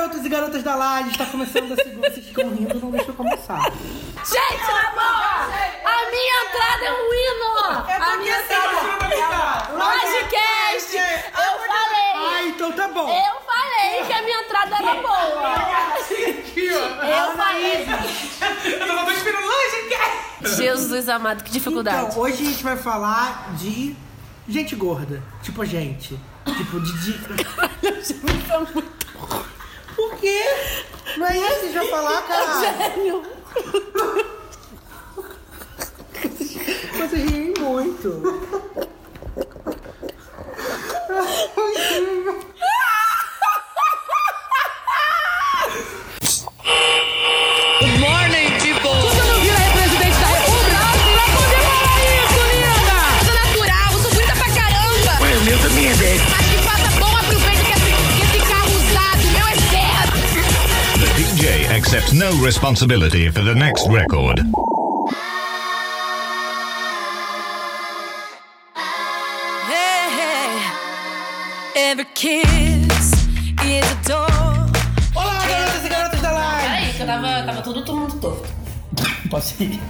garotos e garotas da laje, está começando a segunda. Vocês ficam rindo, não deixa eu começar. Gente, na boa! A minha entrada é um hino! A minha entrada Lodcast! Eu falei! Ah, então tá bom. Eu falei que a minha entrada era boa! Eu falei! Eu tava esperando longe, Jesus amado, que dificuldade. Então, hoje a gente vai falar de gente gorda. Tipo a gente. Tipo, de. de... Por quê? Não é isso que vai falar, cara? Gênio! Vocês riem muito. Morning, accepts no responsibility for the next record. Every kiss is a door. Olá, garotas e garotas da live! Peraí, que eu tava, tava tudo, todo mundo torto. Posso ir?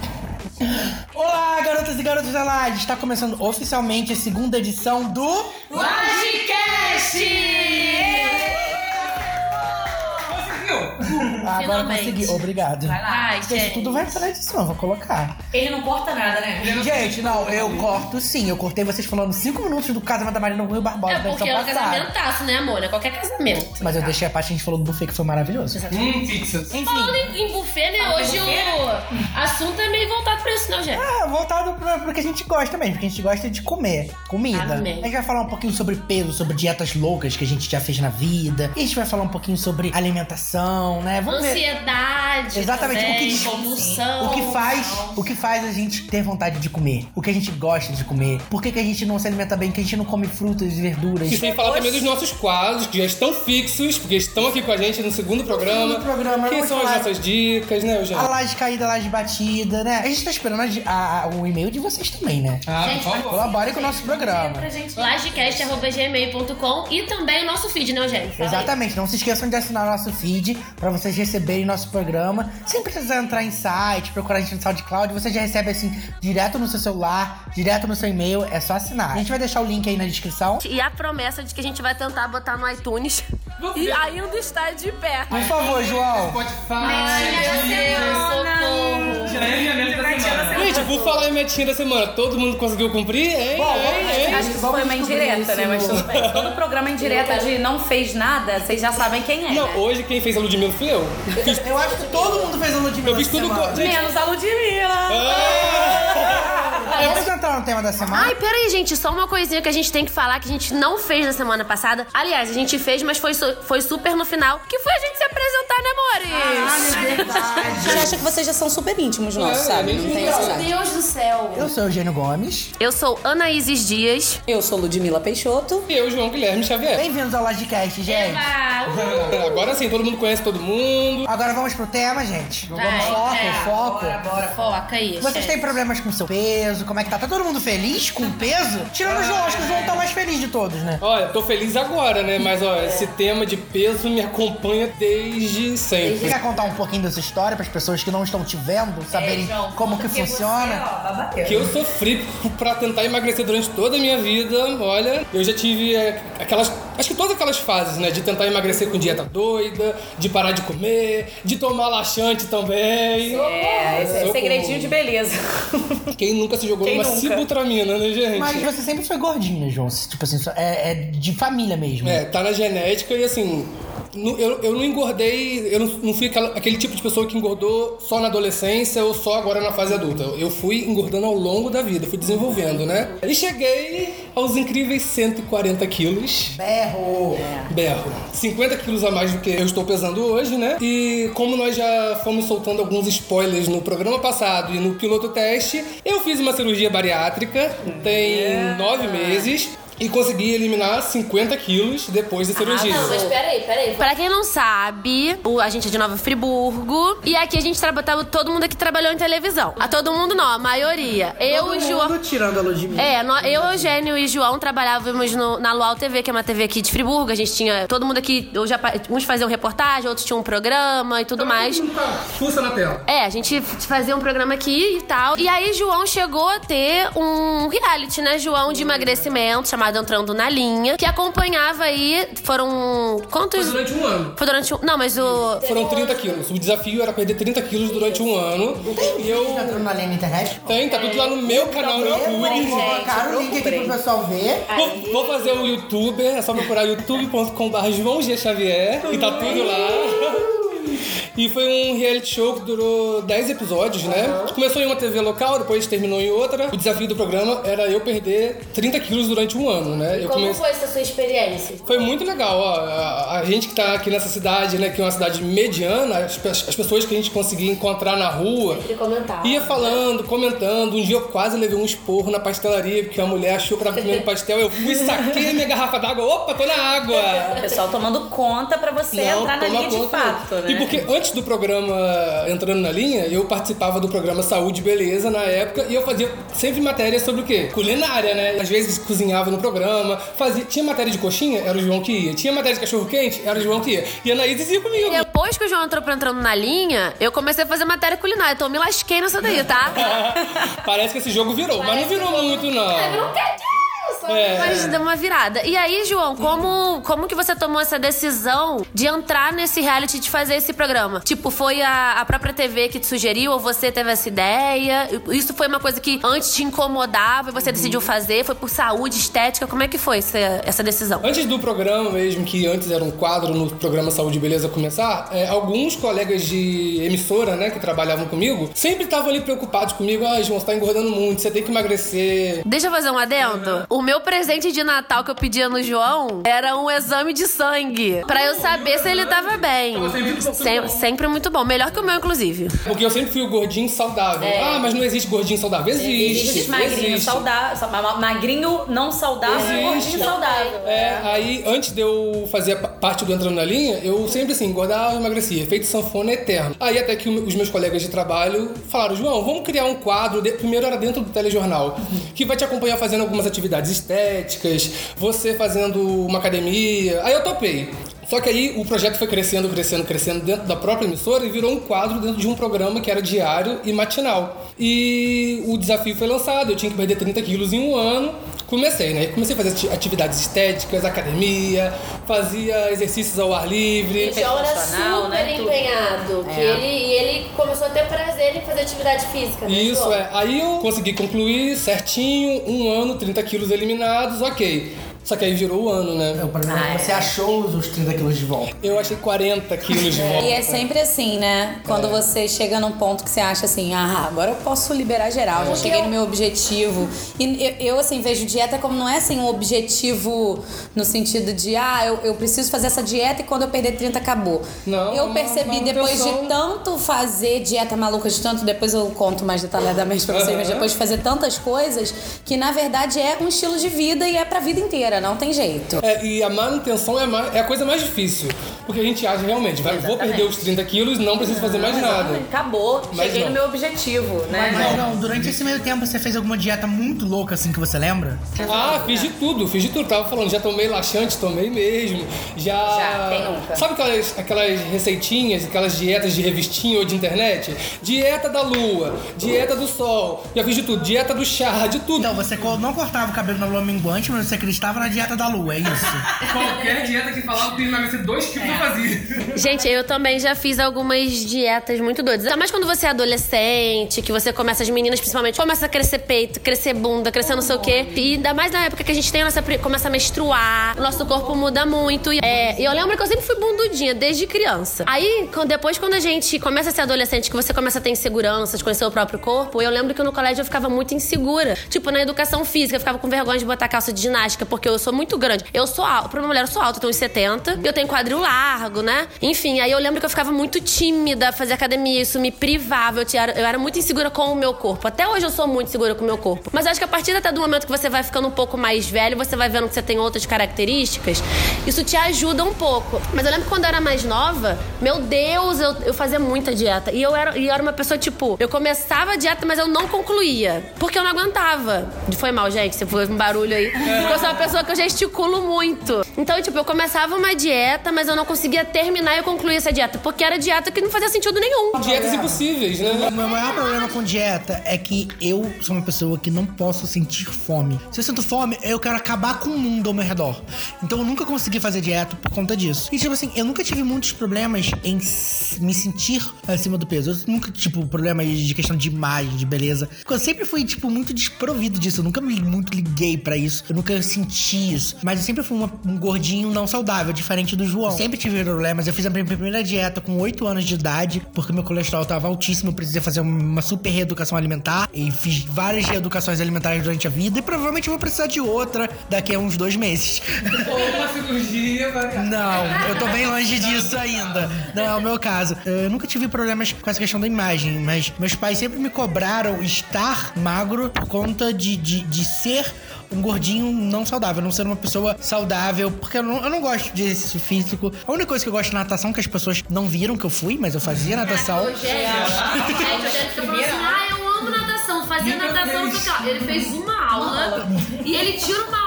Olá, garotas e garotos da live! Está começando oficialmente a segunda edição do. Lodcast! Ah, agora Finalmente. consegui. Obrigado. Vai lá. Ai, Isso gente. tudo vai pra edição, vou colocar. Ele não corta nada, né? Gente, não, eu corto sim. Eu cortei vocês falando 5 minutos do casamento da Marina Rui Barbosa É porque é um casamentaço, né, amor? É qualquer casamento. Mas eu deixei a parte que a gente falou do buffet que foi maravilhoso. Hum, pizzas. Enfim. Falando em, em buffet, né? Hoje o assunto é meio voltado pra isso, não, gente? É, voltado pra, pro que a gente gosta mesmo, porque a gente gosta de comer comida. Amém. A gente vai falar um pouquinho sobre peso, sobre dietas loucas que a gente já fez na vida. E a gente vai falar um pouquinho sobre alimentação, né? Vamos. Ansiedade. Exatamente, também, o que, compulsão. o que faz, o que faz a gente ter vontade de comer, o que a gente gosta de comer, por que, que a gente não se alimenta bem, que a gente não come frutas e verduras. E sem falar também dos nossos quadros, que já estão fixos, porque estão aqui com a gente no segundo programa. segundo programa, Que são as falar- nossas dicas, né, A Eugênio? laje caída, a laje batida, né? A gente tá esperando a a- a- o e-mail de vocês também, né? Ah, Gente, por favor. Colaborem com o nosso programa. Lagecast.gmail.com e também o nosso feed, né, Eugênio? Fala aí. Exatamente, não se esqueçam de assinar o nosso feed pra vocês receberem nosso programa. Sem precisar entrar em site, procurar a gente no SoundCloud, você já recebe assim, direto no seu celular, direto no seu e-mail, é só assinar. A gente vai deixar o link aí na descrição. E a promessa de que a gente vai tentar botar no iTunes e ainda está de pé. Por favor, João. Spotify. Meu Deus, socorro. Gente, por falar em metinha da semana, todo mundo conseguiu cumprir? Hein? hein, hein? Acho que isso foi uma indireta, né? Mas tudo bem. Todo programa indireta de não fez nada, vocês já sabem quem é. Não, né? hoje quem fez a Ludmilla fui eu. Eu acho que todo mundo fez a Ludmilla Eu fiz tudo gente. Menos a Ludmilla. Ah! Vamos entrar no tema da semana? Ai, peraí, gente, só uma coisinha que a gente tem que falar que a gente não fez na semana passada. Aliás, a gente fez, mas foi, su- foi super no final, que foi a gente se apresentar, né, Ah, amores? é verdade. Você acha que vocês já são super íntimos nossos, É, sabe? Não tem Meu Deus do céu. Eu sou Eugênio Gomes. Eu sou Anaíses Dias. Eu sou Ludmila Peixoto. E eu, João Guilherme Xavier. Bem-vindos ao Lodcast, gente. Eba! Agora sim, todo mundo conhece todo mundo. Agora vamos pro tema, gente. Vamos Vai, foco, é. foco. Bora, foca aí. Vocês gente. têm problemas com seu peso? Como é que tá? Tá todo mundo feliz com o peso? Tirando o João, acho que o João tá mais feliz de todos, né? Olha, tô feliz agora, né? Mas, ó, esse tema de peso me acompanha desde Você sempre. quer contar um pouquinho dessa história para as pessoas que não estão te vendo, saberem como que funciona? Que eu sofri pra tentar emagrecer durante toda a minha vida. Olha, eu já tive é, aquelas. Acho que todas aquelas fases, né? De tentar emagrecer com dieta doida, de parar de comer, de tomar laxante também. É, esse é Socorro. segredinho de beleza. Quem nunca se jogou Quem numa nunca? sibutramina, né, gente? Mas você sempre foi gordinha, João. Tipo assim, é, é de família mesmo. É, tá na genética e assim. Eu, eu não engordei, eu não, não fui aquela- aquele tipo de pessoa que engordou só na adolescência ou só agora na fase adulta. Eu fui engordando ao longo da vida, fui desenvolvendo, né? E cheguei aos incríveis 140 quilos. Berro. Berro. 50 quilos a mais do que eu estou pesando hoje, né? E como nós já fomos soltando alguns spoilers no programa passado e no piloto teste, eu fiz uma cirurgia bariátrica tem nove meses. E consegui eliminar 50 quilos depois da cirurgia. Não, mas peraí, peraí. Pra quem não sabe, o- a gente é de Nova Friburgo. E aqui a gente trabalha. Todo mundo aqui trabalhou em televisão. A todo mundo não, a maioria. Eu e o João. Mundo tirando a Ludmilla. É, nó- eu, Eugênio e João trabalhávamos no- na Luau TV, que é uma TV aqui de Friburgo. A gente tinha. Todo mundo aqui. Eu já, uns faziam reportagem, outros tinham um programa e tudo mais. Fuça na tela. É, a gente fazia um programa aqui e tal. E aí, João chegou a ter um reality, né, João, de emagrecimento, chamado Entrando na Linha, que acompanhava aí. Foram. Quantos? Foi durante um ano. Foi durante um. Não, mas o. Foram 30 quilos. O desafio era perder 30 quilos durante um ano. E eu. Tá entrando na linha na internet? Tem, tá tudo lá no meu canal no Vou YouTube. colocar o link aqui pro pessoal ver. Vou, vou fazer um youtuber, é só procurar youtube.com.br João G. Xavier e tá tudo lá. E foi um reality show que durou 10 episódios, né? Começou em uma TV local, depois terminou em outra. O desafio do programa era eu perder 30 quilos durante um ano, né? Eu Como comecei- foi essa sua experiência? Foi muito legal, ó. A, a gente que tá aqui nessa cidade, né, que é uma cidade mediana, as, as pessoas que a gente conseguia encontrar na rua, Sempre comentava. ia falando, comentando. Um dia eu quase levei um esporro na pastelaria, porque a mulher achou que eu tava comendo pastel. Eu fui, saquei a minha garrafa d'água. Opa, tô na água! O pessoal tomando conta pra você Não, entrar na linha de conta. fato, né? E porque antes do programa Entrando na Linha, eu participava do programa Saúde e Beleza na época e eu fazia sempre matéria sobre o quê? Culinária, né? Às vezes cozinhava no programa, fazia, tinha matéria de coxinha, era o João que ia. Tinha matéria de cachorro quente, era o João que ia. E a Anaíses ia comigo. Depois que o João entrou pra entrando na linha, eu comecei a fazer matéria culinária. Então eu me lasquei nessa daí, tá? Parece que esse jogo virou, mas não virou muito, não. Não quer dizer isso. É. Mas deu uma virada. E aí, João, como, como que você tomou essa decisão de entrar nesse reality de fazer esse programa? Tipo, foi a, a própria TV que te sugeriu ou você teve essa ideia? Isso foi uma coisa que antes te incomodava e você decidiu fazer? Foi por saúde, estética? Como é que foi essa, essa decisão? Antes do programa mesmo, que antes era um quadro no programa Saúde e Beleza começar, é, alguns colegas de emissora, né, que trabalhavam comigo, sempre estavam ali preocupados comigo. Ah, João, você tá engordando muito, você tem que emagrecer. Deixa eu fazer um adendo. O meu presente de Natal que eu pedia no João era um exame de sangue. Pra eu saber se ele tava bem. Sem- sempre muito bom. Melhor que o meu, inclusive. Porque eu sempre fui o gordinho saudável. Ah, mas não existe gordinho saudável. Existe. Existe magrinho existe. saudável, ma- magrinho não saudável e Existe. gordinho saudável. É, aí antes de eu fazer parte do Entrando na Linha, eu sempre assim, engordava e emagrecia, feito sanfona eterno. Aí até que os meus colegas de trabalho falaram, João, vamos criar um quadro, de- primeiro era dentro do telejornal, que vai te acompanhar fazendo algumas atividades estéticas, você fazendo uma academia. Aí eu topei. Só que aí o projeto foi crescendo, crescendo, crescendo dentro da própria emissora e virou um quadro dentro de um programa que era diário e matinal. E o desafio foi lançado, eu tinha que perder 30 quilos em um ano. Comecei, né? Comecei a fazer ati- atividades estéticas, academia, fazia exercícios ao ar livre. João era super né, empenhado. Que ele, e ele começou a ter prazer em fazer atividade física. né, Isso João? é. Aí eu consegui concluir certinho, um ano, 30 quilos eliminados, ok. Só que aí virou o ano, né? O problema é que você achou os os 30 quilos de volta. Eu achei 40 quilos de volta. E é sempre assim, né? Quando você chega num ponto que você acha assim, ah, agora eu posso liberar geral, já cheguei no meu objetivo. E eu, eu, assim, vejo dieta como não é assim um objetivo no sentido de, ah, eu, eu preciso fazer essa dieta e quando eu perder 30 acabou. Não, eu uma- percebi uma depois de tanto fazer dieta maluca, de tanto, depois eu conto mais detalhadamente pra vocês, mas Aham. depois de fazer tantas coisas, que na verdade é um estilo de vida e é pra vida inteira, não tem jeito. É, e a manutenção é a, mais- é a coisa mais difícil. Porque a gente acha realmente, vai, vou perder os 30 quilos, não preciso fazer mais nada. Acabou, Mas cheguei não. no meu objetivo, né? Mas não, durante esse meio tempo você fez alguma dieta muito louca assim que você lembra? Ah, fiz de tudo, fiz de tudo. Tava falando, já tomei laxante, tomei mesmo. Já. Já, quem nunca? Sabe aquelas, aquelas receitinhas, aquelas dietas de revistinha ou de internet? Dieta da lua, dieta do sol. Já fiz de tudo, dieta do chá, de tudo. Então, você não cortava o cabelo na lua minguante, mas você acreditava na dieta da lua, é isso? Qualquer dieta que falava que emagrecer 2 quilos eu fazia. Gente, eu também já fiz algumas dietas muito doidas. Ainda mais quando você é adolescente, que você começa, as meninas principalmente, começa a crescer peito, crescer bunda, crescer não sei o quê. E ainda mais na época que a gente tem a nossa, começa a menstruar, o nosso corpo muda muito. E, é, eu lembro que eu sempre fui bundudinha, desde criança. Aí, depois, quando a gente começa a ser adolescente, que você começa a ter insegurança de conhecer o próprio corpo, eu lembro que no colégio eu ficava muito insegura. Tipo, na educação física, eu ficava com vergonha de botar calça de ginástica, porque eu sou muito grande. Eu sou alta, pra uma mulher eu sou alta, eu tenho uns 70, eu tenho quadril largo, né? Enfim, aí eu lembro que eu ficava muito tímida, fazer academia, isso me privava, eu, tinha, eu era muito insegura com o meu corpo. Até hoje eu sou muito segura com o meu corpo. Mas acho que a partir até do momento que você vai ficando um pouco mais velho, você vai vendo que você tem outras características, isso te ajuda um pouco. Mas eu lembro que quando eu era mais nova, meu Deus, eu, eu fazia muita dieta. E eu era, e eu era uma pessoa, tipo, eu começava a dieta, mas eu não concluía. Porque eu não aguentava. Foi mal, gente, se foi um barulho aí. Porque eu sou uma pessoa que eu gesticulo muito. Então, tipo, eu começava uma dieta, mas eu não conseguia terminar e eu concluía essa dieta. Porque era dieta que não fazia sentido nenhum. Dietas impossíveis, né? O meu maior problema com dieta é que eu sou uma pessoa que não posso sentir fome. Se eu sinto fome, eu quero acabar com o mundo ao meu redor. Então eu nunca consegui fazer dieta por conta disso. E tipo assim, eu nunca tive muitos problemas em me sentir acima do peso. Eu nunca, tipo, problema de questão de imagem, de beleza. Porque eu sempre fui, tipo, muito desprovido disso. Eu nunca me muito liguei pra isso. Eu nunca senti isso. Mas eu sempre fui uma- um gordinho não saudável, diferente do João. Eu sempre tive problemas. Eu fiz a minha primeira dieta com 8 anos de idade, porque meu colesterol tava altíssimo. Eu precisei fazer uma super reeducação alimentar. E fiz várias reeducações alimentares durante a vida. E provavelmente vou precisar de outra daqui a uns dois meses. Uma cirurgia, Não, eu tô bem longe disso ainda. Não é o meu caso. Eu nunca tive problemas com essa questão da imagem, mas meus pais sempre me cobraram estar magro por conta de, de, de ser um gordinho não saudável, não ser uma pessoa saudável, porque eu não, eu não gosto de exercício físico. A única coisa que eu gosto de natação, que as pessoas não viram que eu fui, mas eu fazia natação. Ah, eu amo natação, fazia natação. Ele fez uma aula e ele tira uma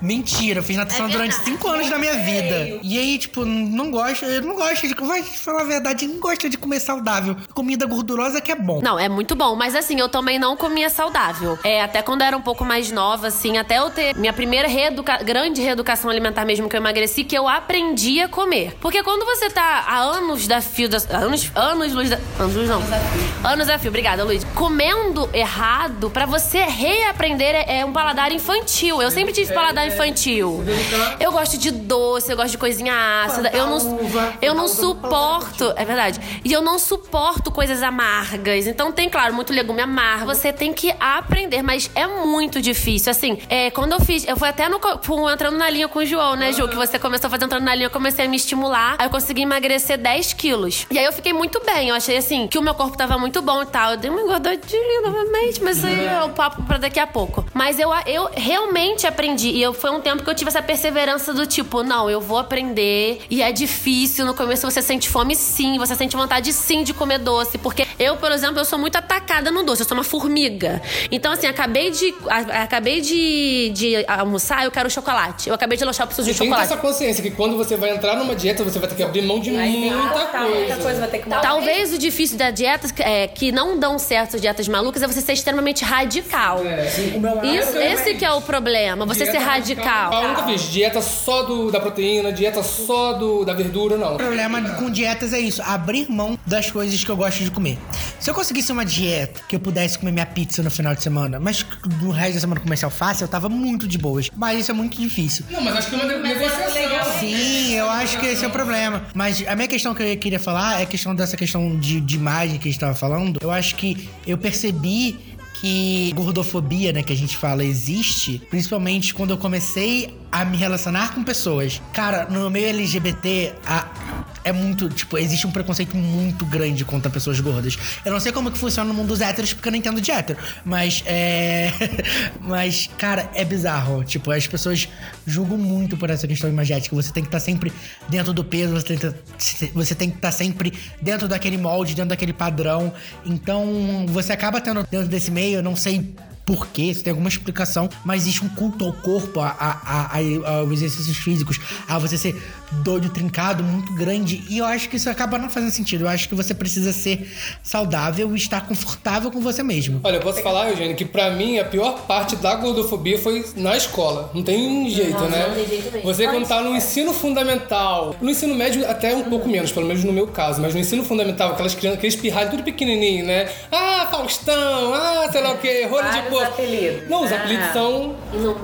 Mentira, eu fiz natação É durante cinco anos da minha vida. E aí, tipo, não gosto, eu não gosto de. Vai falar a verdade, não gosto de comer saudável. Comida gordurosa que é bom. Não, é muito bom, mas assim, eu também não comia saudável. É, até quando eu era um pouco mais nova, assim, até eu ter minha primeira reeduca... grande reeducação alimentar mesmo que eu emagreci, que eu aprendi a comer. Porque quando você tá há anos da fio, da... anos, anos luz da... anos luz não. Anos a fio, obrigada, Luiz. Comendo errado, pra você reaprender é, é um paladar infantil. Eu sempre tive paladar infantil. Eu gosto de doce, eu gosto de coisinha ácida. Eu não, eu não suporto, é verdade. E eu não suporto coisas amargas. Então tem, claro, muito legume amargo. Você tem que aprender, mas é muito difícil. Assim, é, quando eu fiz, eu fui até no, fui entrando na linha com o João, né, Ju? Que você começou a fazer entrando na linha, eu comecei a me estimular. Aí eu consegui emagrecer 10 quilos. E aí eu fiquei muito bem. Eu achei assim que o meu corpo tava muito bom e tal. Eu dei uma engordadinha novamente, mas isso aí é o papo pra daqui a pouco. Mas eu, eu realmente aprendi. E eu, foi um tempo que eu tive essa perseverança do tipo, não, eu vou aprender. E é difícil. No começo você sente fome sim, você sente vontade sim de comer doce. Porque eu, por exemplo, eu sou muito atacada no doce. Eu sou uma formiga. Então, assim, acabei de. a- acabei de, de almoçar, eu quero chocolate. Eu acabei de lanchar, eu preciso de Você tem que ter chocolate. essa consciência que quando você vai entrar numa dieta, você vai ter que abrir mão de muita Tá, muita coisa. coisa vai ter que mudar. Talvez o difícil da dieta é, que não dão certo as dietas malucas é você ser extremamente radical. Isso, esse que é o problema, você ser radical. Eu nunca fiz dieta só do, da proteína, dieta só do, da verdura, não. O problema com dietas é isso, abrir mão das coisas que eu gosto de comer. Se eu conseguisse uma dieta que eu pudesse comer minha pizza no final de semana, mas no resto da semana comesse alface, eu tava muito de boas. Mas isso é muito difícil. Não, mas acho que é uma negociação. Sim, eu acho que esse é o problema. Mas a minha questão que eu queria falar é a questão dessa questão de, de imagem que a gente tava falando. Eu acho que eu percebi que gordofobia, né, que a gente fala, existe, principalmente quando eu comecei a me relacionar com pessoas. Cara, no meio LGBT, a- é muito, tipo, existe um preconceito muito grande contra pessoas gordas. Eu não sei como que funciona no mundo dos héteros, porque eu não entendo de hétero. Mas, é... mas, cara, é bizarro. Tipo, as pessoas julgam muito por essa questão imagética. Você tem que estar sempre dentro do peso, você tem que tá- você tem que estar sempre dentro daquele molde, dentro daquele padrão. Então, você acaba tendo dentro desse meio, eu não sei por quê, se tem alguma explicação, mas existe um culto ao corpo, a, a, a, a- aos exercícios físicos, a você ser doido, trincado, muito grande. E eu acho que isso acaba não fazendo sentido. Eu acho que você precisa ser saudável e estar confortável com você mesmo. Olha, eu posso falar, Eugênio, que pra mim a pior parte da gordofobia foi na escola. Não tem jeito, né? não tem jeito mesmo. Você quando tá no ensino fundamental, no ensino médio até um pouco menos, pelo menos no meu caso, mas no ensino fundamental, aquelas crianças, aqueles pirralhos tudo pequenininho, né? Ah, Faustão, ah, sei lá o quê, rolho de Porco. apelidos. Não, os Ah. apelidos são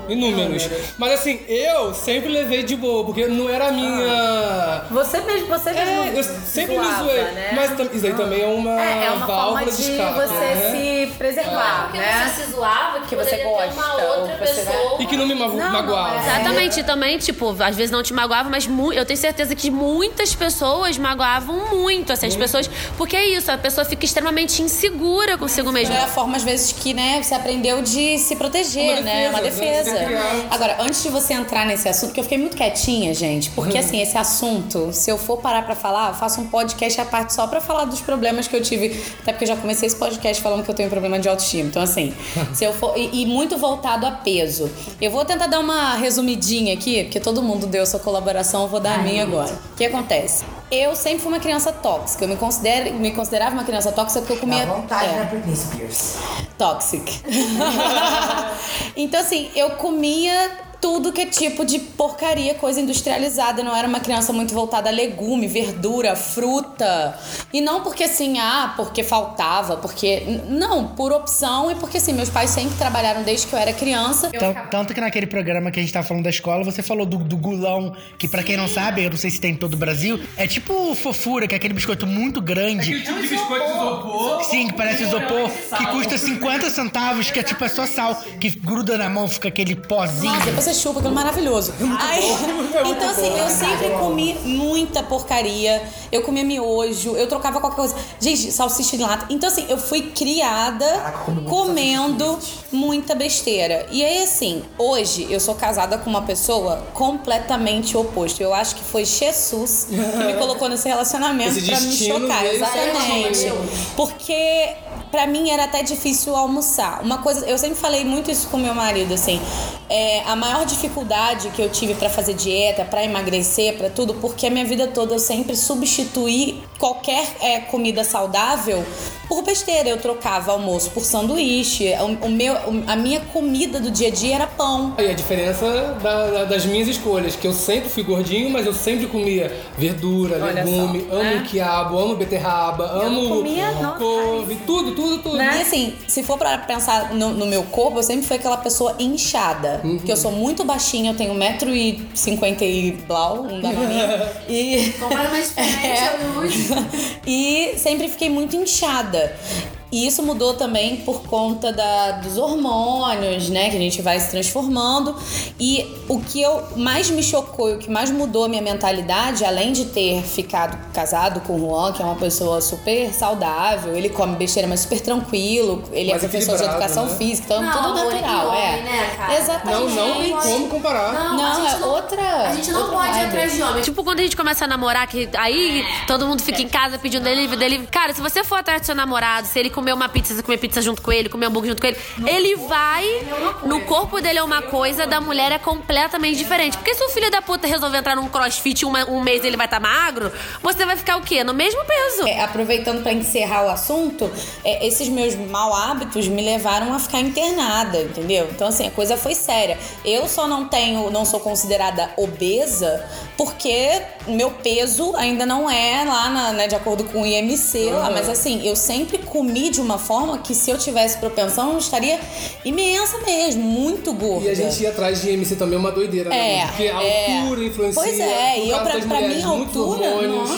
inúmeros. Mas assim, eu sempre levei de boa, porque não era a minha... Você mesmo, você mesmo. É, eu sempre zoava, me zoei. Né? Mas isso aí também é uma É, é uma válvula forma de de escape, você né? se preservar, Porque né? você se zoava que, Que você uma gosta, ou outra você, pessoa. E que não me mago- Não, magoava. não, é. Exatamente, e também, tipo, às vezes não te magoava, mas eu tenho certeza que muitas pessoas magoavam muito, assim, as pessoas. Porque é isso, a pessoa fica extremamente insegura consigo mesma. É a forma, às vezes, que né, você aprendeu de se proteger, Uma né? Uma defesa, defesa. né? Criar. Agora, antes de você entrar nesse assunto, que eu fiquei muito quietinha, gente, porque assim, esse assunto, se eu for parar pra falar, eu faço um podcast à parte só pra falar dos problemas que eu tive. Até porque eu já comecei esse podcast falando que eu tenho problema de autoestima. Então, assim, se eu for. E, e muito voltado a peso. Eu vou tentar dar uma resumidinha aqui, porque todo mundo deu sua colaboração, eu vou dar a minha agora. O que acontece? Eu sempre fui uma criança tóxica. Eu me, considero, me considerava uma criança tóxica porque eu comia. Dá vontade, é. né, Britney Spears? Toxic. então, assim, eu comia tudo que é tipo de porcaria, coisa industrializada. Eu não era uma criança muito voltada a legume, verdura, fruta. E não porque assim, ah, porque faltava, porque. Não, por opção e porque assim, meus pais sempre trabalharam desde que eu era criança. Tan- Tanto que naquele programa que a gente tava falando da escola, você falou do, do gulão, que pra quem não sabe, eu não sei se tem em todo o Brasil, é tipo fofura, que é aquele biscoito muito grande. tipo de biscoito de isopor. Sim, que parece isopor, que custa 50 centavos, que é tipo é só sal, que gruda na mão, fica aquele pozinho. Nossa, você chupa, aquilo é maravilhoso. Aí, então, assim, eu sempre comi muita porcaria. Eu comia miojo, eu trocava qualquer coisa. Gente, salsicha de lata. Então, assim, eu fui criada comendo muita besteira. E aí, assim, hoje eu sou casada com uma pessoa completamente oposta. Eu acho que foi Jesus que me colocou nesse relacionamento Esse pra me chocar. Exatamente. Porque pra mim era até difícil almoçar. Uma coisa, eu sempre falei muito isso com meu marido, assim. É, a maior dificuldade que eu tive pra fazer dieta, pra emagrecer, pra tudo, porque a minha vida toda eu sempre substituí qualquer é, comida saudável por besteira. Eu trocava almoço por sanduíche. O, o meu, a minha comida do dia a dia era pão. Aí a diferença da- da- das minhas escolhas, que eu sempre fui gordinho, mas eu sempre comia verdura, Olha legume, só, amo né? quiabo, amo beterraba, amo comia, nossa, couve, tudo, tudo, tudo. E assim, se for pra pensar no, no meu corpo, eu sempre fui aquela pessoa inchada. Porque eu sou muito baixinha, eu tenho 1,50m e blau, não dá pra mim. E. Completamente diferente, É. eu não- E sempre fiquei muito inchada. nada E isso mudou também por conta da, dos hormônios, né? Que a gente vai se transformando. E o que eu mais me chocou e o que mais mudou a minha mentalidade, além de ter ficado casado com o Juan, que é uma pessoa super saudável, ele come besteira, mas super tranquilo, ele Mais é professor de educação né? física, então Não, tudo natural, e é. homem, né, cara? Não, Exatamente. não tem como comparar. Não, gente é outra- A gente não pode ir atrás de homem. Tipo, quando a gente começa a namorar, que aí todo mundo fica em casa pedindo delivery, delivery. Cara, se você for atrás do seu namorado, se ele comer uma pizza, você comer pizza junto com ele, comer hambúrguer junto com ele, ele vai. No corpo dele é uma coisa, da mulher é completamente diferente. Porque se o filho da puta resolver entrar num crossfit uma- um mês ele vai estar magro, você vai ficar o quê? No mesmo peso. É, aproveitando para encerrar o assunto, é, esses meus mau hábitos me levaram a ficar internada, entendeu? Então assim, a coisa foi séria. Eu só não tenho, não sou considerada obesa porque meu peso ainda não é lá na- né, de acordo com o IMC lá, mas assim, eu sempre comi de uma forma que se eu tivesse propensão, eu estaria imensa mesmo, muito gorda. E a gente ir atrás de IMC também é uma doideira, né? É, Porque a é. altura influencia. Pois é, e eu, pra, pra a altura.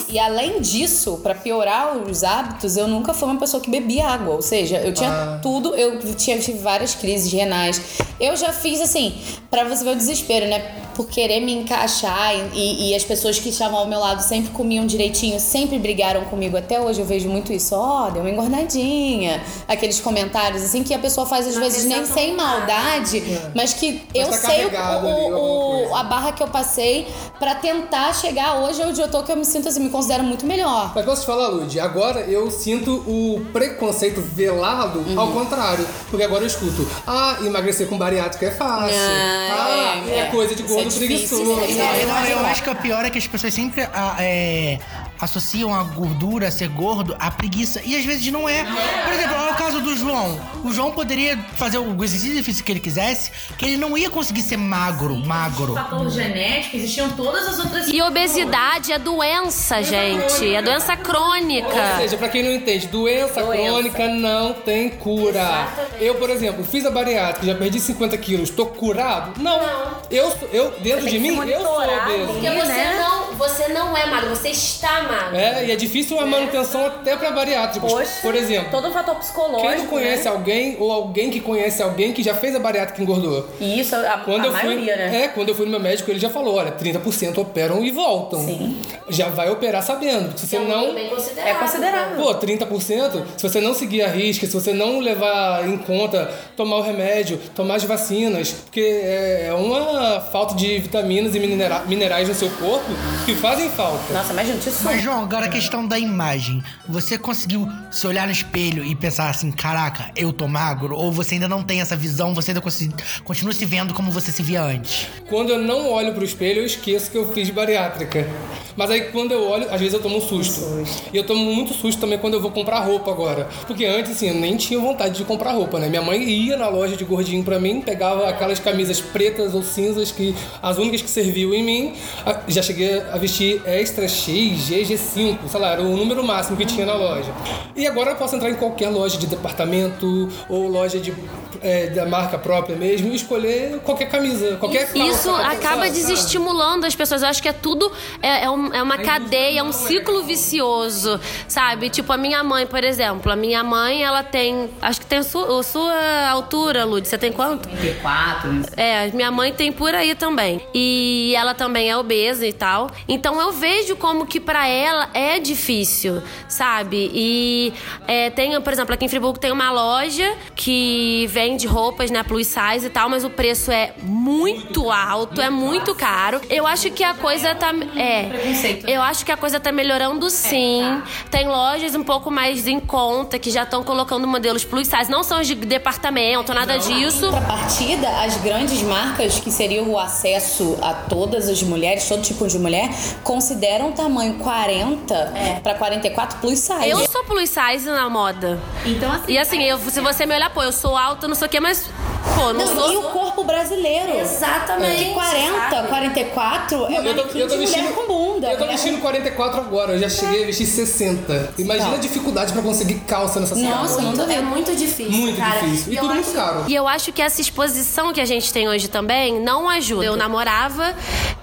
E além disso, pra piorar os hábitos, eu nunca fui uma pessoa que bebia água. Ou seja, eu tinha Ah. tudo, eu tinha, tive várias crises renais. Eu já fiz assim, pra você ver o desespero, né? Por querer me encaixar e, e- e as pessoas que estavam ao meu lado sempre comiam direitinho, sempre brigaram comigo. Até hoje eu vejo muito isso. Ó, deu uma engordadinha. Aqueles comentários assim que a pessoa faz às vezes nem sem maldade, mas que eu tá sei o- o- o- a barra que eu passei pra tentar chegar hoje onde eu tô, que eu me sinto assim, me considero muito melhor. Mas posso te falar, Lud? Agora eu sinto o preconceito velado Uhum. ao contrário. Porque agora eu escuto, ah, emagrecer com bariátrica é fácil. Ah, Ah, é, é, é. coisa de gordo é difícil, preguiçoso. é Não, eu acho que o pior é que as pessoas sempre ah, é, associam a gordura, ser gordo, à preguiça. E às vezes não é. Por exemplo, olha o caso do João. O João poderia fazer o exercício físico que ele quisesse, que ele não ia conseguir ser magro, magro. fator genético, existiam todas as outras E obesidade é doença, gente. É doença crônica. Ou seja, pra quem não entende, doença, Doença. crônica não tem cura. Eu, por exemplo, fiz a bariátrica, já perdi 50 quilos, tô curado? Não. Eu, sou- eu dentro de mim, eu sou obeso. Porque Sim, você né? não. Você não é magro, você está magro. É, e é difícil a manutenção até pra bariátricos. Poxa, Por exemplo, Todo um fator psicológico. quem não conhece né? alguém ou alguém que conhece alguém que já fez a bariátrica e engordou? Isso, a, Quando a eu fui, maioria, né? É, quando eu fui no meu médico, ele já falou, olha, 30% operam e voltam. Sim. Já vai operar sabendo. Se você É não... considerável. É considerável. Pô, 30%, se você não seguir a risca, se você não levar em conta tomar o remédio, tomar as vacinas, porque é uma falta de vitaminas e minera- minerais no seu corpo que fazem falta. Nossa, imagina, isso. Mas, João, agora a questão da imagem. Você conseguiu se olhar no espelho e pensar assim, caraca, eu tô magro? Ou você ainda não tem essa visão, você ainda continua se vendo como você se via antes? Quando eu não olho pro espelho, eu esqueço que eu fiz bariátrica. Mas aí quando eu olho, às vezes eu tomo um susto. E eu tomo muito susto também quando eu vou comprar roupa agora. Porque antes, assim, eu nem tinha vontade de comprar roupa, né? Minha mãe ia na loja de gordinho pra mim, pegava aquelas camisas pretas ou cinzas que as únicas que serviam em mim. a- Já cheguei a vestir extra X, GG5, sei lá, era o número máximo que tinha na loja. E agora eu posso entrar em qualquer loja de departamento ou loja de, é, da marca própria mesmo e escolher qualquer camisa, qualquer calça, Isso qualquer- acaba sabe? desestimulando as pessoas. Eu acho que é tudo. É, é um- é uma cadeia, é um ciclo vicioso, sabe? Tipo, a minha mãe, por exemplo. A minha mãe, ela tem. Acho que tem a sua, a sua altura, Lud. Você tem quanto? 34, É, minha mãe tem por aí também. E ela também é obesa e tal. Então eu vejo como que pra ela é difícil, sabe? E é, tem, por exemplo, aqui em Friburgo tem uma loja que vende roupas, né, plus size e tal, mas o preço é muito alto, é muito caro. Eu acho que a coisa tá. É. Eu acho que a coisa tá melhorando sim. Tem lojas um pouco mais em conta que já estão colocando modelos plus size. Não são de departamento, nada disso. contrapartida, as grandes marcas, que seriam o acesso a todas as mulheres, todo tipo de mulher, consideram o tamanho 40 pra 44 plus size. Eu sou plus size na moda. Então, assim. E assim, eu- se você me olhar, pô, eu sou alta, não sei o quê, mas, pô, não, Não, sou. e o corpo brasileiro. Exatamente. Que 40, sabe? 44 é Eu tô, eu tô vestindo, com bunda. eu tô vestindo 44 agora, eu já cheguei a vestir 60. Imagina a dificuldade pra conseguir calça nessa cidade. Nossa, não É muito difícil. Muito cara. difícil. E eu tudo acho- muito caro. E eu acho que essa exposição que a gente tem hoje também não ajuda. Eu namorava,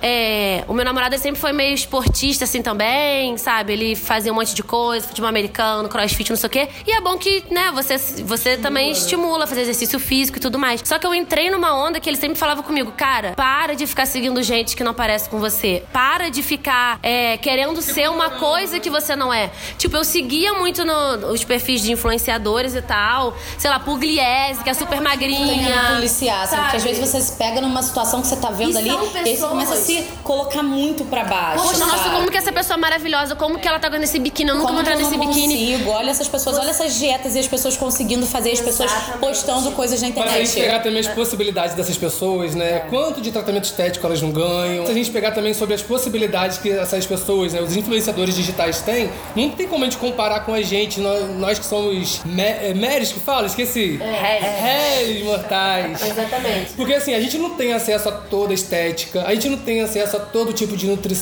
é, o meu namorado ele sempre foi meio esportista assim também, sabe? Ele fazia um monte de coisa, futebol americano, crossfit, não sei o quê. E é bom que, né, você, você também estimula a fazer exercício físico e tudo mais. Só que eu entrei numa onda que ele sempre falava comigo, cara, para de ficar seguindo gente que não parece com você. Para de ficar é, querendo ser uma coisa que você não é. Tipo, eu seguia muito no- os perfis de influenciadores e tal. Sei lá, Pugliese, que é super magrinha. Tentando policiar, assim, porque às sabe? vezes você se pega numa situação que você tá vendo E ali e aí você começa a se colocar muito pra baixo. Poxa, nossa, sabe? como que essa pessoa é maravilhosa, como que ela tá com esse biquíni, eu nunca Como vou entrar eu nesse não biquíni. consigo? Olha essas pessoas, olha essas dietas e as pessoas conseguindo fazer, as pessoas Exatamente. postando coisas na Mas se a gente internet. pegar também as possibilidades dessas pessoas, né? Quanto de tratamento estético elas não ganham. Se a gente pegar também sobre as possibilidades que essas pessoas, né, os influenciadores digitais têm, não tem como a gente comparar com a gente, nós, nós que somos é, méris que fala, esqueci. Réis mortais. Exatamente. Porque assim, a gente não tem acesso a toda a estética, a gente não tem acesso a todo tipo de nutrição,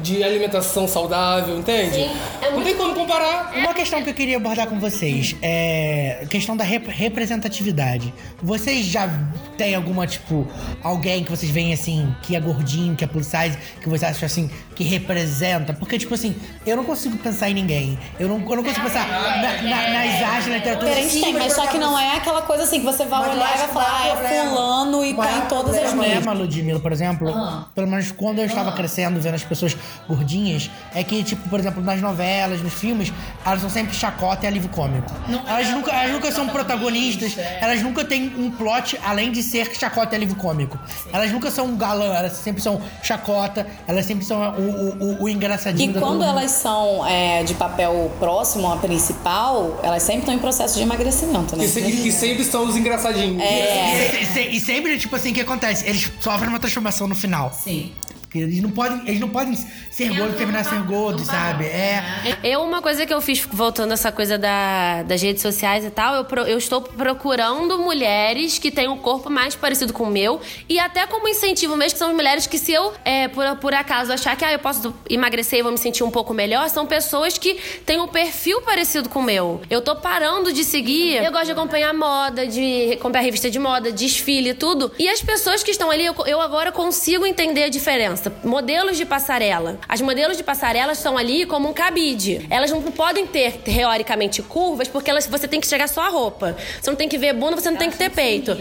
de alimentação saudável, entende? Sim, é não tem como comparar. Uma questão que eu queria abordar com vocês é a questão da rep- representatividade. Vocês já têm alguma, tipo, alguém que vocês veem assim, que é gordinho, que é plus size, que vocês acham assim, que representa? Porque, tipo assim, eu não consigo pensar em ninguém. Eu não, eu não consigo pensar na, na, nas artes, na literatura. Diferente tem, mas só que não é aquela coisa assim que você vai Mas olhar e vai falar, ah, é fulano e tá em todas as problema, mídias. Ludmilla, por exemplo, pelo menos quando eu estava crescendo, vendo as pessoas gordinhas, é que, tipo, por exemplo, nas novelas, nos filmes, elas são sempre chacota e alívio cômico. Elas nunca, elas nunca são protagonistas, elas nunca têm um plot além de ser chacota e alívio cômico. Elas nunca são um galã, elas sempre são chacota, elas sempre são o, o, o, o engraçadinho E quando elas são é, de papel próximo à principal, elas sempre estão em processo de emagrecimento, né? Se- que sempre são os engraçadinhos. É. E, se- e sempre, tipo assim, o que acontece? Eles sofrem uma transformação no final. Sim. Porque eles não podem, eles não podem ser gordos e terminar sendo gordos, sabe? É. Eu, uma coisa que eu fiz, voltando a essa coisa da, das redes sociais e tal, eu, pro- eu estou procurando mulheres que têm um corpo mais parecido com o meu. E até como incentivo mesmo, que são mulheres que se eu, é, por, por acaso, achar que ah, eu posso emagrecer e vou me sentir um pouco melhor, são pessoas que têm um perfil parecido com o meu. Eu tô parando de seguir. Eu gosto de acompanhar moda, de acompanhar revista de moda, desfile e tudo. E as pessoas que estão ali, eu, eu agora consigo entender a diferença. Pensa, modelos de passarela. As modelos de passarela estão ali como um cabide. Elas não podem ter, teoricamente, curvas, porque elas, você tem que chegar só a roupa. Você não tem que ver bunda, você não tem que ter peito.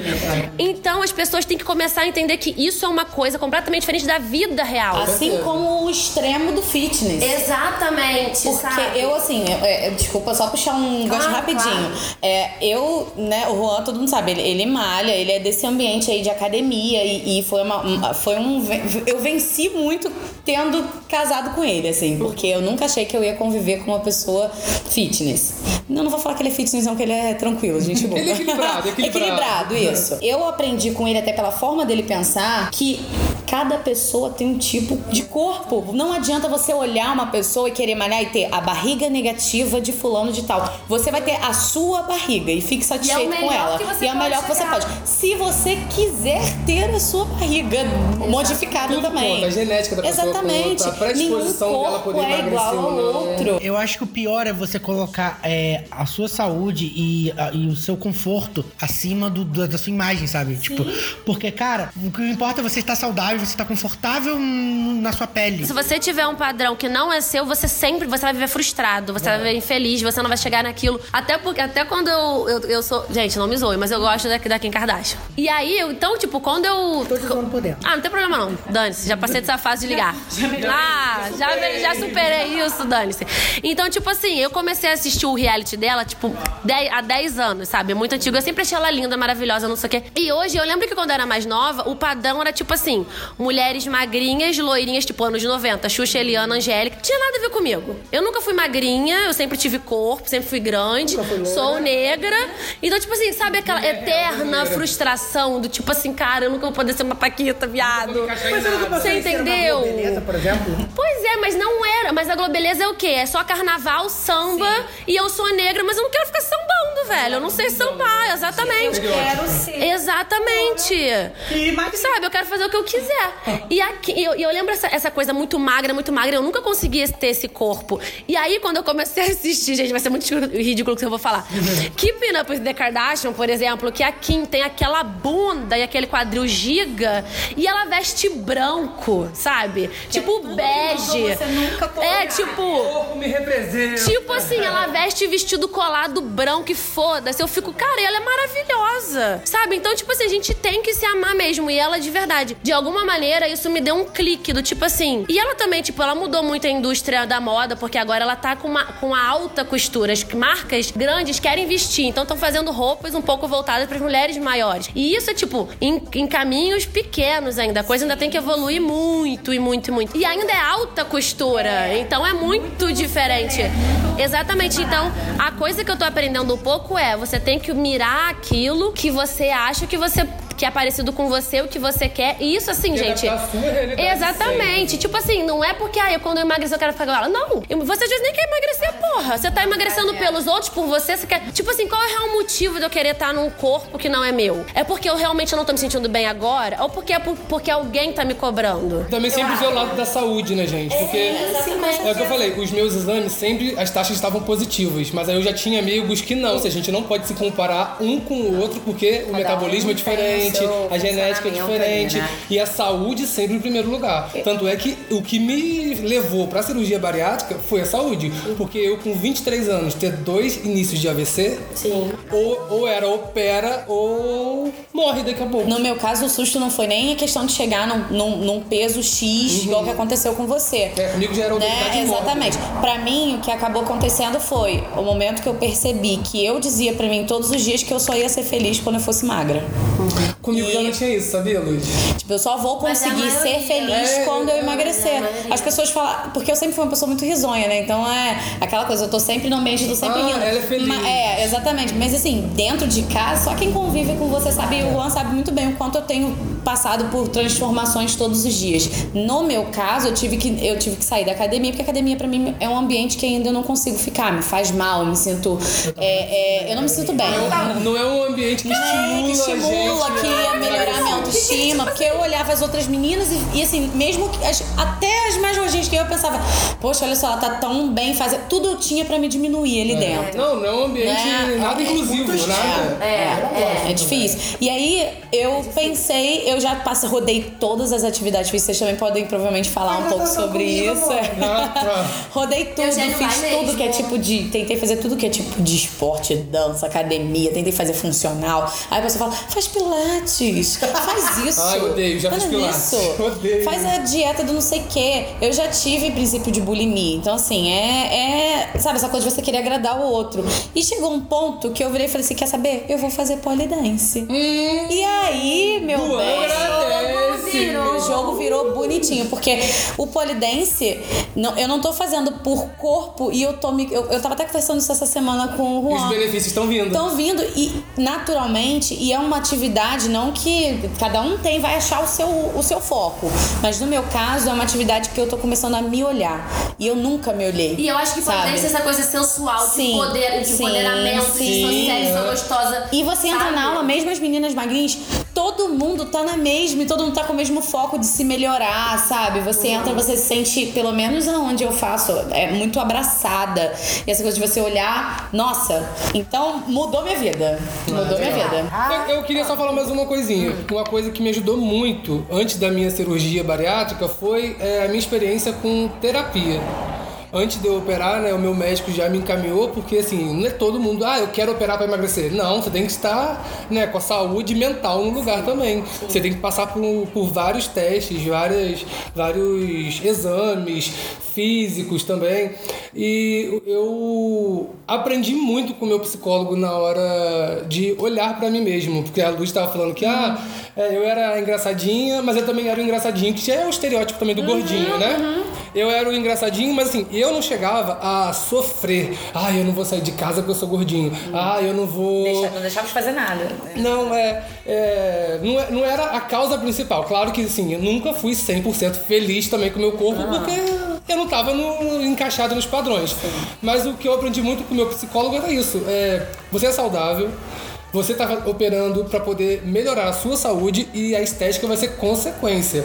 Então as pessoas têm que começar a entender que isso é uma coisa completamente diferente da vida real. Assim como o extremo do fitness. Exatamente, Porque sabe? eu, assim, é, é, desculpa só puxar um negócio Claro, rapidinho. É, eu, né, o Juan, todo mundo sabe, ele, ele malha, ele é desse ambiente aí de academia e, e foi uma. um- Foi um. Eu venci muito tendo casado com ele, assim, porque eu nunca achei que eu ia conviver com uma pessoa fitness. Eu não vou falar que ele é fitness, não, que ele é tranquilo, gente boa. Ele é equilibrado, equilibrado. isso. Eu aprendi com ele, até pela forma dele pensar, que cada pessoa tem um tipo de corpo. Não adianta você olhar uma pessoa e querer malhar e ter a barriga negativa de fulano de tal. Você vai ter a sua barriga e fique satisfeito com melhor ela. que você e é o pode melhor que você pode. Se você quiser ter a sua barriga modificada Tudo também. Conta, a genética da pessoa Exatamente. a predisposição Nenhum dela corpo poder é igual emagrecer ao outro. Eu acho que o pior é você colocar é, a sua saúde e, a- e o seu conforto acima do, do- da sua imagem, sabe? Tipo, porque, cara, o que importa é você estar saudável, você estar confortável na sua pele. Se você tiver um padrão que não é seu, você sempre você vai viver frustrado, você vai viver infeliz, você não vai chegar naquilo. Até porque até quando eu, eu, eu sou. Gente, não me zoe, mas eu gosto da, da Kim Kardashian. E aí, eu- então, tipo, quando eu. Tô te por dentro. Ah, não tem problema não. Dane-se, já passei dessa fase de ligar. Ah, já, já superei isso, dane-se. Então, tipo assim, eu comecei a assistir o reality dela, tipo, 10 há 10 anos, sabe? É muito antigo. Eu sempre achei ela linda, maravilhosa, não sei o quê. E hoje, eu lembro que quando eu era mais nova, o padrão era tipo assim: mulheres magrinhas, loirinhas, tipo anos 90, Xuxa, Eliana, Angélica. Tinha nada a ver comigo. Eu nunca fui magrinha, eu sempre tive corpo, sempre fui grande, sou negra. Então, tipo assim, sabe aquela eterna frustração do tipo assim, cara, eu nunca vou poder ser uma Paquita, viado. Você entendeu? Beleza, por exemplo? Pois é, mas não era. Mas a Globeleza é o quê? É só carnaval, samba e eu sou negra, mas eu não quero ficar sambando, velho. Eu não sei sambar, exatamente. Eu quero ser. Exatamente. Sabe, eu quero fazer o que eu quiser. E aqui, eu, eu lembro essa, essa coisa muito magra, muito magra. Eu nunca conseguia ter esse corpo. E aí, quando eu comecei a assistir, gente, vai ser muito ridículo o que eu vou falar. Keeping Up with the Kardashian, por exemplo, que a Kim tem aquela bunda e aquele quadril giga e ela veste branco, sabe? Tipo bege. você nunca É, tipo. me representa. Tipo assim, ela veste vestido colado branco e foda-se. Eu fico, cara, ela é maravilhosa. Sabe? Então, tipo assim, a gente tem que se amar mesmo. E ela de verdade. De alguma maneira, isso me deu um clique do tipo assim. E ela também, tipo, ela mudou muito a indústria da moda, porque agora ela tá com uma, com a alta costura. As marcas grandes querem vestir. Então estão fazendo roupas um pouco voltadas para mulheres maiores. E isso é, tipo, em, em caminhos pequenos ainda. A coisa ainda tem que evoluir muito e muito e muito. E ainda é alta costura. Então é muito diferente. Exatamente. Então, a coisa que eu tô aprendendo um pouco é você tem que mirar aquilo que você acha que você que é parecido com você, o que você quer. E isso assim, E gente. a sua realidade Exatamente. Tipo assim, não é porque ah, eu, quando eu emagrecer eu quero ficar igual. Não. Você às vezes nem quer emagrecer, porra. Você tá emagrecendo pelos outros, por você, você quer. Tipo assim, qual é o real motivo de eu querer estar num corpo que não é meu? É porque eu realmente não tô me sentindo bem agora? Ou porque é por- porque alguém tá me cobrando? Também sempre ver o lado da saúde, né, gente? Porque é o que eu falei, os meus exames sempre as taxas estavam positivas, mas aí eu já tinha amigos que não, se a gente não pode se comparar um com o outro porque o metabolismo é um tem o diferente, a genética é diferente né? e a saúde sempre em primeiro lugar. Tanto é que o que me levou pra cirurgia bariátrica foi a saúde, porque eu com 23 anos ter dois inícios de AVC, Sim. ou, ou era opera ou morre daqui a pouco. No meu caso, o susto não foi nem a questão de chegar num, num- num peso X, igual que aconteceu com você. É, comigo já era Né? Exatamente. Pra mim, o que acabou acontecendo foi o momento que eu percebi que eu dizia pra mim todos os dias que eu só ia ser feliz quando eu fosse magra. Comigo já não tinha isso, sabia, Luiz? Tipo, eu só vou Mas a conseguir ser maioria, feliz né? quando eu É, emagrecer. é. As pessoas falam. Porque eu sempre fui uma pessoa muito risonha, né? Então é aquela coisa, eu tô sempre no ambiente, eu tô sempre Ah, rindo. ela é feliz. Ma- é, exatamente. Mas assim, dentro de casa, só quem convive com você sabe, e o Juan sabe muito bem o quanto eu tenho passado por transformações todos os dias. No meu caso, eu tive que, eu tive que sair da academia, porque a academia pra mim é um ambiente que ainda eu não consigo ficar, me faz mal, eu me sinto. é, é, eu não me sinto bem. Não é um ambiente que estimula, que estimula, a gente. Que ia melhorar minha autoestima, porque eu olhava as outras meninas e, e, assim, mesmo que as- até as mais novinhas que eu, eu pensava, poxa, olha só, ela tá tão bem, faz tudo eu tinha pra me diminuir ali dentro. Não, não é um ambiente Né? nada É inclusivo, nada. É, é difícil. E aí eu pensei, eu já passei, rodei todas as atividades físicas, vocês também podem provavelmente falar um pouco sobre isso. Ah, tá. Rodei tudo, fiz tudo mesmo. que é tipo de. Tentei fazer tudo que é tipo de esporte, dança, academia, tentei fazer funcional. Aí a pessoa fala, faz pilates, faz isso. Ai, odeio, já fiz faz pilates. isso, Odeio. Faz a dieta do não sei o quê. Eu já tive princípio de bulimia. Então, assim, é, é. Sabe, essa coisa de você querer agradar o outro. E chegou um ponto que eu virei e falei assim: quer saber? Eu vou fazer polidense. E aí, meu Luan bem. agradece. O jogo virou bonitinho, porque o polidense, não, eu não tô fazendo por corpo e eu tô me. Eu, eu tava até conversando isso essa semana com o Os Juan. benefícios estão vindo. Estão vindo e naturalmente, e é uma atividade não que cada um tem, vai achar o seu, o seu foco. Mas no meu caso, é uma atividade que eu tô começando a me olhar. E eu nunca me olhei. E eu acho que sabe? pode ser essa coisa sensual, de Sim, poder, de sim, empoderamento, de sim. sou sexy, sou gostosa. E você entra sabe? na aula, mesmo as meninas magrinhas, todo mundo tá na mesma e todo mundo tá com o mesmo foco de se melhorar, sabe? Você entra, você se sente, pelo menos aonde eu faço, é muito abraçada. E essa coisa de você olhar, nossa, então mudou minha vida. Mudou minha vida. Eu, eu queria só falar mais uma coisinha. Uma coisa que me ajudou muito antes da minha cirurgia bariátrica foi é, a minha experiência com terapia. Antes de eu operar, né, o meu médico já me encaminhou, porque assim, não é todo mundo, ah, eu quero operar para emagrecer. Não, você tem que estar né, com a saúde mental no lugar também. Você tem que passar por, por vários testes, várias, vários exames físicos também. E eu aprendi muito com o meu psicólogo na hora de olhar para mim mesmo, porque a Luz estava falando que ah, é, eu era engraçadinha, mas eu também era o engraçadinho, que é o estereótipo também do gordinho, né? Eu era o engraçadinho, mas assim, eu não chegava a sofrer. Ah, eu não vou sair de casa porque eu sou gordinho. Ah, eu não vou. Deixa- não deixava de fazer nada. Não, é, é, não, é- não era a causa principal. Claro que, assim, eu nunca fui 100% feliz também com o meu corpo, porque eu não tava no- encaixado nos padrões. Mas o que eu aprendi muito com o meu psicólogo era isso. É, você é saudável, você tá operando para poder melhorar a sua saúde e a estética vai ser consequência.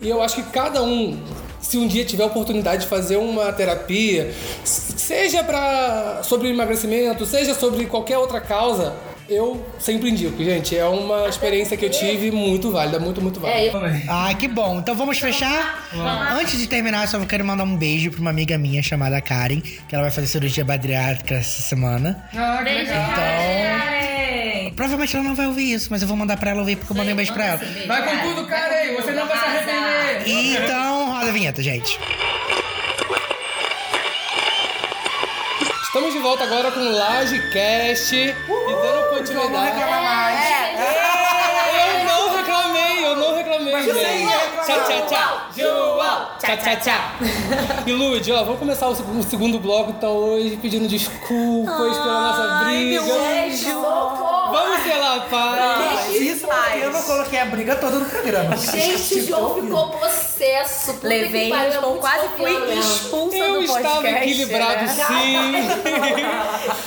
E eu acho que cada um se um dia tiver a oportunidade de fazer uma terapia, seja para sobre emagrecimento, seja sobre qualquer outra causa, eu sempre indico, gente. É uma experiência que eu tive muito válida, muito, muito válida. Ah, que bom. Então vamos fechar? Antes de terminar, eu só quero mandar um beijo pra uma amiga minha chamada Karen, que ela vai fazer cirurgia bariátrica essa semana. Ah, que legal. Então. Provavelmente ela não vai ouvir isso, mas eu vou mandar pra ela ouvir porque eu mandei um beijo pra ela. Vai com tudo, Karen! Você não vai se arrepender! Então, roda a vinheta, gente. Estamos de volta agora com o LajeCast e dando continuidade. Eu não reclamei, eu não reclamei, gente. Tchau, tchau, tchau. João. Tchau, tchau, tchau. E Lud, ó, vamos começar o seg- o segundo bloco então hoje pedindo desculpas pela nossa briga. Vamos ser lá, pai. Isso porque eu não coloquei a briga toda no programa. Gente, o João ficou possesso. Puta Levei, pariu, estou muito quase fui escorpião mesmo. expulsa Eu do estava podcast. equilibrado, né? sim.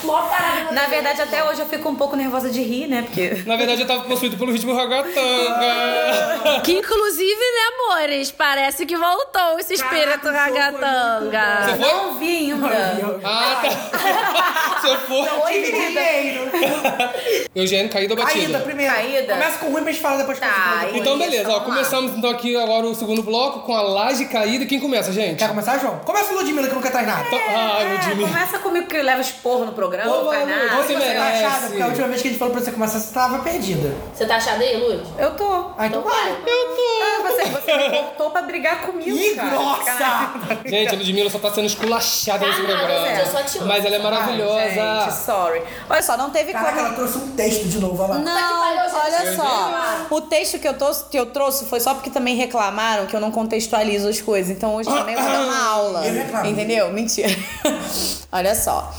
Na verdade, até hoje eu fico um pouco nervosa de rir, né? Porque. Na verdade, eu tava possuído pelo ritmo ragatanga. Que inclusive, né, amores? Parece que voltou esse espírito ragatanga. Você foi? Não vi ainda. Ah, tá. Se eu for. Eugênio, caída ou batida? Caída primeiro. Caída. Começa com ruim pra gente falar depois com Tá, o Então, Isso, beleza. Ó, lá. começamos então aqui agora o segundo bloco com a laje caída. Quem começa, gente? Quer começar, João? Começa o Ludmilla, que nunca traz nada. Então, ah, É, Ludmilla. começa comigo que leva esporro no programa, Ô, não faz nada. você Você tá merece. achada? Porque a última vez que a gente falou pra você começar, você tava perdida. Você tá achado aí, Lud? Eu tô. Ah, então vai. Ah, você, você me cortou pra brigar comigo, Ih, cara. nossa! Gente, a Ludmilla só tá sendo esculachada nesse programa. mas eu só te amo. Mas ela é maravilhosa. Gente, sorry. Olha só, não teve Caraca, como... ela trouxe um texto de novo, olha lá. Não, olha só. O texto que eu, trouxe, que eu trouxe foi só porque também reclamaram que eu não contextualizo as coisas. Então hoje também eu vou dar uma aula. Entendeu? Mentira. olha só.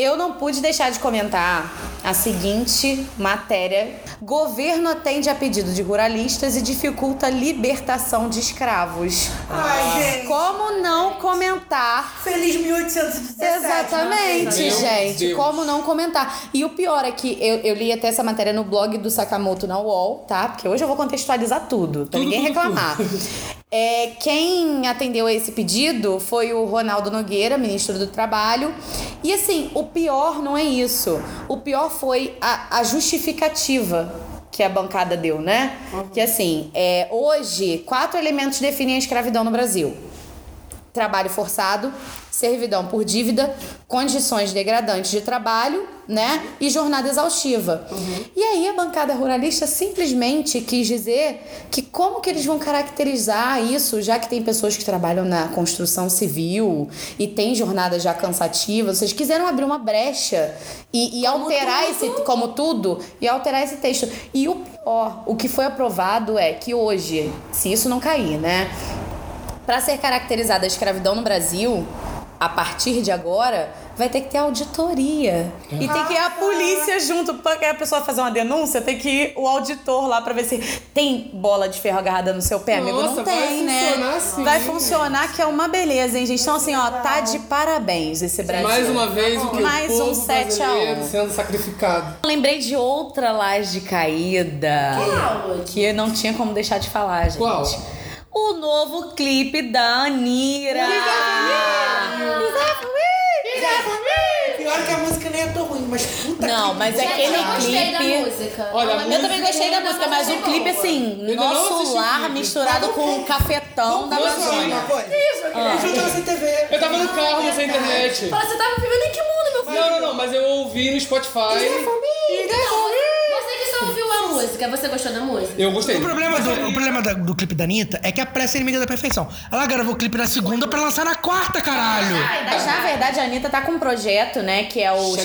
Eu não pude deixar de comentar a seguinte matéria: Governo atende a pedido de ruralistas e dificulta a libertação de escravos. Ai, gente. Como não comentar Feliz 1817. Exatamente, Meu gente. Deus. Como não comentar? E o pior é que eu, eu li até essa matéria no blog do Sakamoto na UOL, tá? Porque hoje eu vou contextualizar tudo, pra Tudo, ninguém tudo, reclamar. É, quem atendeu a esse pedido foi o Ronaldo Nogueira, ministro do Trabalho. E assim, o pior não é isso. O pior foi a, a justificativa que a bancada deu, né? Que assim, é, hoje, quatro elementos definem a escravidão no Brasil trabalho forçado, servidão por dívida, condições degradantes de trabalho, né? E jornada exaustiva. E aí a bancada ruralista simplesmente quis dizer que como que eles vão caracterizar isso, já que tem pessoas que trabalham na construção civil e tem jornadas já cansativas, vocês quiseram abrir uma brecha e, e alterar esse como tudo e alterar esse texto. E o pior, o que foi aprovado é que hoje, se isso não cair, né? Para ser caracterizada a escravidão no Brasil, a partir de agora, vai ter que ter auditoria. E tem que ir a polícia junto. Pra a pessoa fazer uma denúncia, tem que ir o auditor lá pra ver se tem bola de ferro agarrada no seu pé, amigo. Nossa, Não vai tem, né? funcionar sim. Vai funcionar, que é uma beleza, hein, gente? Então, assim, ó, tá de parabéns esse Brasil. Mais uma vez, o que Mais um 7 a 1. brasileiro sendo sacrificado. Lembrei de outra laje caída. Que não tinha como deixar de falar, gente. Qual? O novo clipe da Anira. Pior que a música nem é tão ruim, mas puta Não, que mas Gente, aquele eu gostei da clipe. música. Olha, Eu também gostei da música, mas o clipe, assim, Eu não nosso lar clipe. misturado com o cafetão da Posso falar Amazônia. uma coisa? Isso, eu tava sem TV. Eu tava no carro, não sei internet. Fala, você tava vivendo em que mundo, meu filho? Não, não, não, mas eu ouvi no Spotify. Você que só ouviu a música, você gostou da música? Eu gostei. O problema, do, o problema da- do clipe da Anitta é que a pressa é inimiga da perfeição. Ela gravou o clipe na segunda pra lançar na quarta, caralho. Mas na verdade a Anitta tá com um projeto, né? Que é o Checkmate.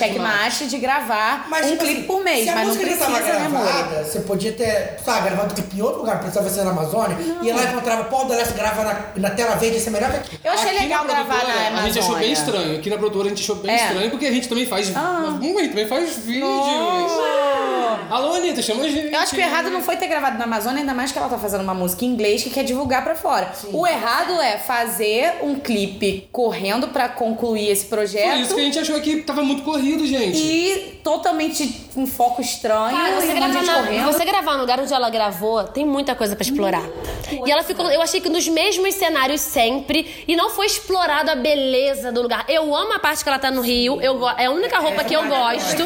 Checkmate de gravar um tipo clipe assim, por mês, se a mas não música precisa, tava gravada, Você podia ter, sabe, gravado o clipe em outro lugar, precisava ser na Amazônia, e ela encontrava Paul D'Alessio grava na, na tela verde, isso é melhor que aqui. Eu achei Aqui legal na gravar na Amazônia. A gente achou bem estranho. Aqui na produtora a gente achou bem É. estranho, porque a gente também faz. Ah. A gente também faz vídeos. Alô, Anitta, chama a gente. Eu acho que o errado não foi ter gravado na Amazônia, ainda mais que ela tá fazendo uma música em inglês que quer divulgar pra fora. O errado é fazer um clipe correndo pra concluir esse projeto. Por isso que a gente achou que tava muito corrido, gente. E totalmente um foco estranho, Cara, e você um gravar, na- você gravar no lugar onde ela gravou, tem muita coisa pra explorar. E ela ficou, eu achei que nos mesmos cenários sempre, e não foi explorado a beleza do lugar. Eu amo a parte que ela tá no Rio, eu, é a única roupa que eu gosto.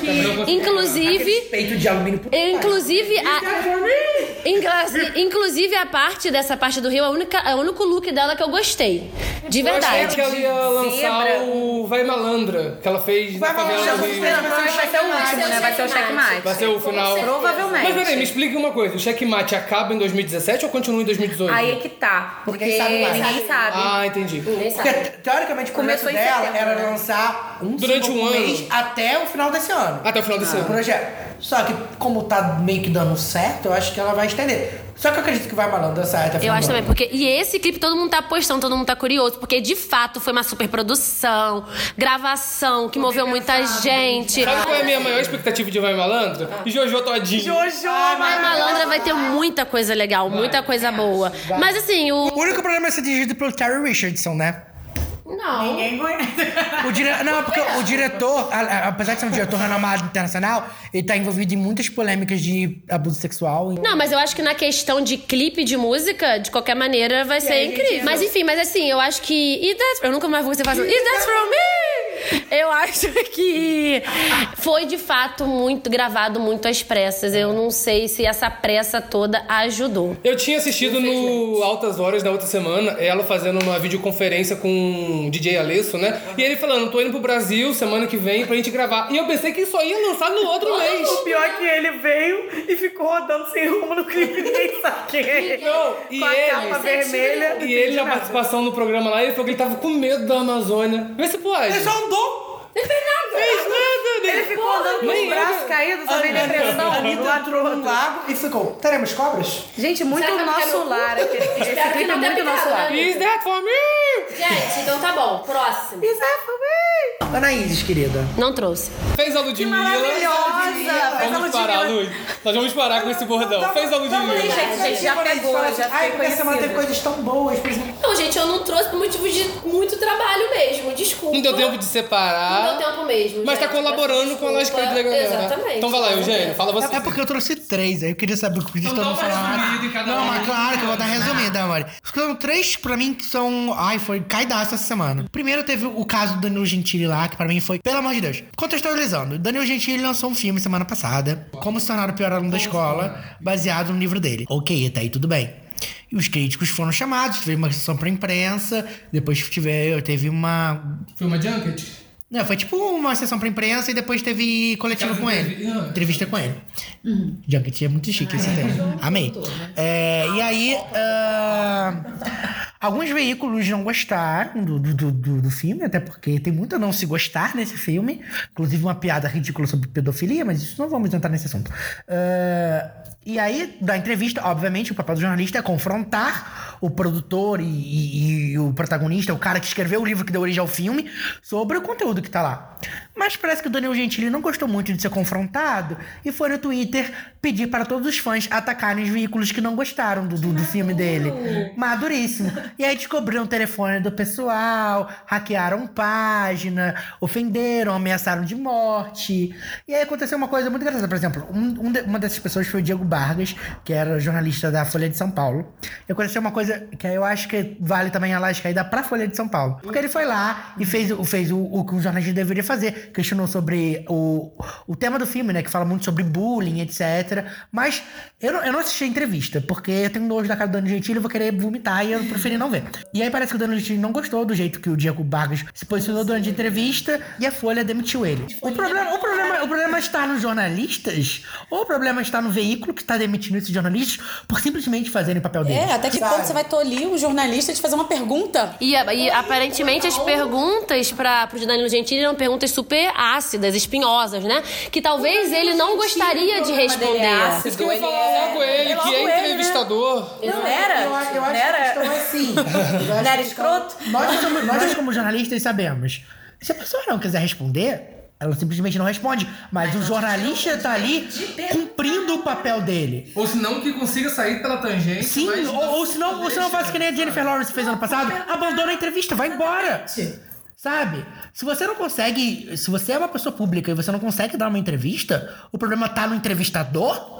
Inclusive, Peito de alumínio inclusive, a, inclusive a parte dessa parte do Rio é, a única, é o único look dela que eu gostei. De Eu achei verdade. que ela ia lançar zebra. o Vai Malandra, que ela fez na favela do Rio. Provavelmente vai ser o último, né? Vai ser o checkmate. Vai ser o final. Provavelmente. Mas peraí, me explique uma coisa: o checkmate acaba em 2017 ou continua em 2018? Aí é que tá. Porque Ninguém sabe mais. ninguém sabe. Ah, entendi. Porque, teoricamente, o projeto dela setembro, era né? lançar um Durante um por ano. mês até o final desse ano. Até o final desse O ano. projeto. Só que, como tá meio que dando certo, eu acho que ela vai estender. Só que eu acredito que vai malandro até o Eu acho também, porque. E esse clipe todo mundo tá postando, todo mundo tá curioso, porque de fato foi uma super produção, gravação, que moveu muita gente. Sabe qual é a minha maior expectativa de Vai Malandra? Jojo Todinho. Jojo, A malandra vai ter muita coisa legal, muita coisa boa. Mas assim, o. O único problema é ser dirigido pelo Terry Richardson, né? Não. O dire... Não, porque o diretor, a- a- apesar de ser um diretor renomado internacional, ele tá envolvido em muitas polêmicas de abuso sexual. Não, mas eu acho que na questão de clipe de música, de qualquer maneira, vai ser incrível. Mas enfim, mas assim, eu acho que. E that's... Eu nunca mais vou você fazer. Is that from me? Eu acho que foi de fato muito gravado, muito às pressas. Eu não sei se essa pressa toda ajudou. Eu tinha assistido no Altas Horas na outra semana, ela fazendo uma videoconferência com o DJ Alesso, né? E ele falando, tô indo pro Brasil semana que vem pra gente gravar. E eu pensei que só ia lançar no outro mês. O pior é que ele veio e ficou rodando sem rumo no clipe, quem é. Não, e Com a ele, capa vermelha. e ele na participação no programa lá, ele falou que ele tava com medo da Amazônia. Vê se pode. Ele só 더 andou. Fez nada, né? Ele ficou andando com os braços caídos, também A depressão. Anitta entrou num lago e ficou. Teremos cobras? Gente, muito que não nosso lar. aquele- Esse que clipe é não muito nosso lar. né? Is that for me? Gente, então tá bom. Próximo. Is that for me? Anaíses, querida. Não trouxe. Fez a Ludmilla. Maravilhosa! Fez a Vamos parar, Ludmilla. Lud. Nós vamos parar com esse bordão. Fez a Ludmilla. gente, já pegou, já Ai, porque essa semana teve coisas tão boas, por exemplo. Não, gente, eu não trouxe por motivo de muito trabalho mesmo. Desculpa. Não deu tempo de separar. Deu tempo mesmo. Mas tá gente, colaborando peço com a. Lascada da galera. Exatamente. Então vai lá, Eugênio, fala você. É porque eu trouxe três, aí eu queria saber o que Então falar. resumida em cada Não, mas claro que eu vou dar resumida, amor. São três pra mim que são. Ai, foi caidaço essa semana. Primeiro teve o caso do Danilo Gentili lá, que pra mim foi, pelo amor de Deus. Contextualizando, Danilo Gentili lançou um filme semana passada, Como se tornar o pior aluno da escola, baseado no livro dele. Ok, até aí tudo bem. E os críticos foram chamados, teve uma sessão pra imprensa, depois tive, teve uma Foi uma junket? Não, foi tipo uma sessão pra imprensa e depois teve coletiva com ele. entrevista. Ah. Entrevista com ele. Junket é muito chique esse termo. Amei. É, e aí, ah, alguns veículos não gostaram do, do, do- do, filme, até porque tem muito a não se gostar nesse filme. Inclusive uma piada ridícula sobre pedofilia, mas isso não vamos entrar nesse assunto. Ah, e aí, da entrevista, obviamente, o papel do jornalista é confrontar o produtor e, e- e o protagonista, o cara que escreveu o livro que deu origem ao filme, sobre o conteúdo que tá lá. Mas parece que o Daniel Gentili não gostou muito de ser confrontado e foi no Twitter pedir para todos os fãs atacarem os veículos que não gostaram do, do, do filme dele. Maduríssimo. E aí descobriram o telefone do pessoal, hackearam página, ofenderam, ameaçaram de morte. E aí aconteceu uma coisa muito engraçada. Por exemplo, um- um de- uma dessas pessoas foi o Diego Vargas, que era jornalista da Folha de São Paulo. E aconteceu uma coisa que eu acho que vale também a lasca ainda pra Folha de São Paulo. Porque ele foi lá e fez, o- fez o, o que um jornalista deveria fazer. Questionou sobre o, o tema do filme, né? Que fala muito sobre bullying, etc. Mas eu não, eu não assisti a entrevista, porque eu tenho nojo da cara do Danilo Gentili e vou querer vomitar e eu preferi não ver. E aí parece que o Danilo Gentili não gostou do jeito que o Diego Vargas se posicionou durante a entrevista e a Folha demitiu ele. O problema, o problema, o problema está nos jornalistas ou o problema está no veículo que está demitindo esses jornalistas por simplesmente fazerem o papel deles? É, até que ponto você vai tolir o jornalista de fazer uma pergunta? E, e aparentemente as perguntas para pro Danilo Gentili eram perguntas super ácidas, espinhosas, né? Que talvez ele não gostaria de responder. Isso que eu ia falar logo ele, que é entrevistador. Não era? Eu, eu acho Não era? que a questão é assim. Eu acho Não era escroto? Nós, somos- nós, como jornalistas, sabemos. Se a pessoa não quiser responder, ela simplesmente não responde. Mas o jornalista tá ali cumprindo o papel dele. Ou se não, que consiga sair pela tangente. Sim, mas- ou, ou se não, ou se não faz que nem a Jennifer Lawrence fez ano passado, abandona a entrevista, vai embora. Sabe? Se você não consegue. Se você é uma pessoa pública e você não consegue dar uma entrevista, o problema tá no entrevistador,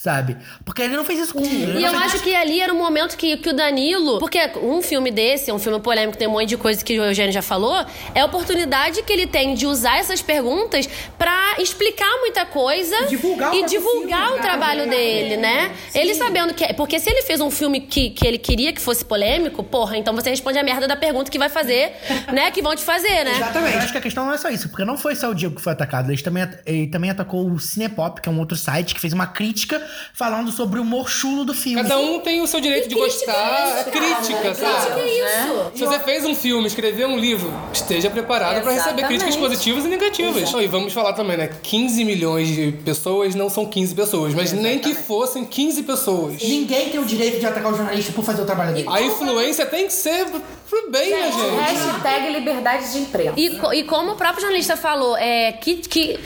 sabe? Porque ele não fez isso com ele E eu acho que ali era o momento que, que o Danilo. Porque um filme desse, um filme polêmico, tem um monte de coisa que o Eugênio já falou. É a oportunidade que ele tem de usar essas perguntas pra explicar muita coisa E divulgar o e divulgar filme, o trabalho dele, né? Ele sabendo que. Porque se ele fez um filme que, que ele queria que fosse polêmico, porra, então você responde a merda da pergunta que vai fazer, né? Que vão te fazer, né? Exatamente. Eu acho que a questão não é só isso, porque não foi só o Diego que foi atacado. Ele também, ele também atacou o Cinepop, que é um outro site que fez uma crítica falando sobre o humor chulo do filme. Cada um tem o seu direito de gostar. É crítica, sabe? Que isso? Se você fez um filme, escreveu um livro, esteja preparado pra receber Exatamente. críticas positivas e negativas. Não, e vamos falar também, né? 15 milhões de pessoas não são 15 pessoas, mas nem que fossem 15 pessoas. Ninguém tem o direito de atacar o jornalista por fazer o trabalho dele. A influência tem que ser pro bem, né, gente? Hashtag liberdade de imprensa. E, e como o próprio jornalista falou, é que. que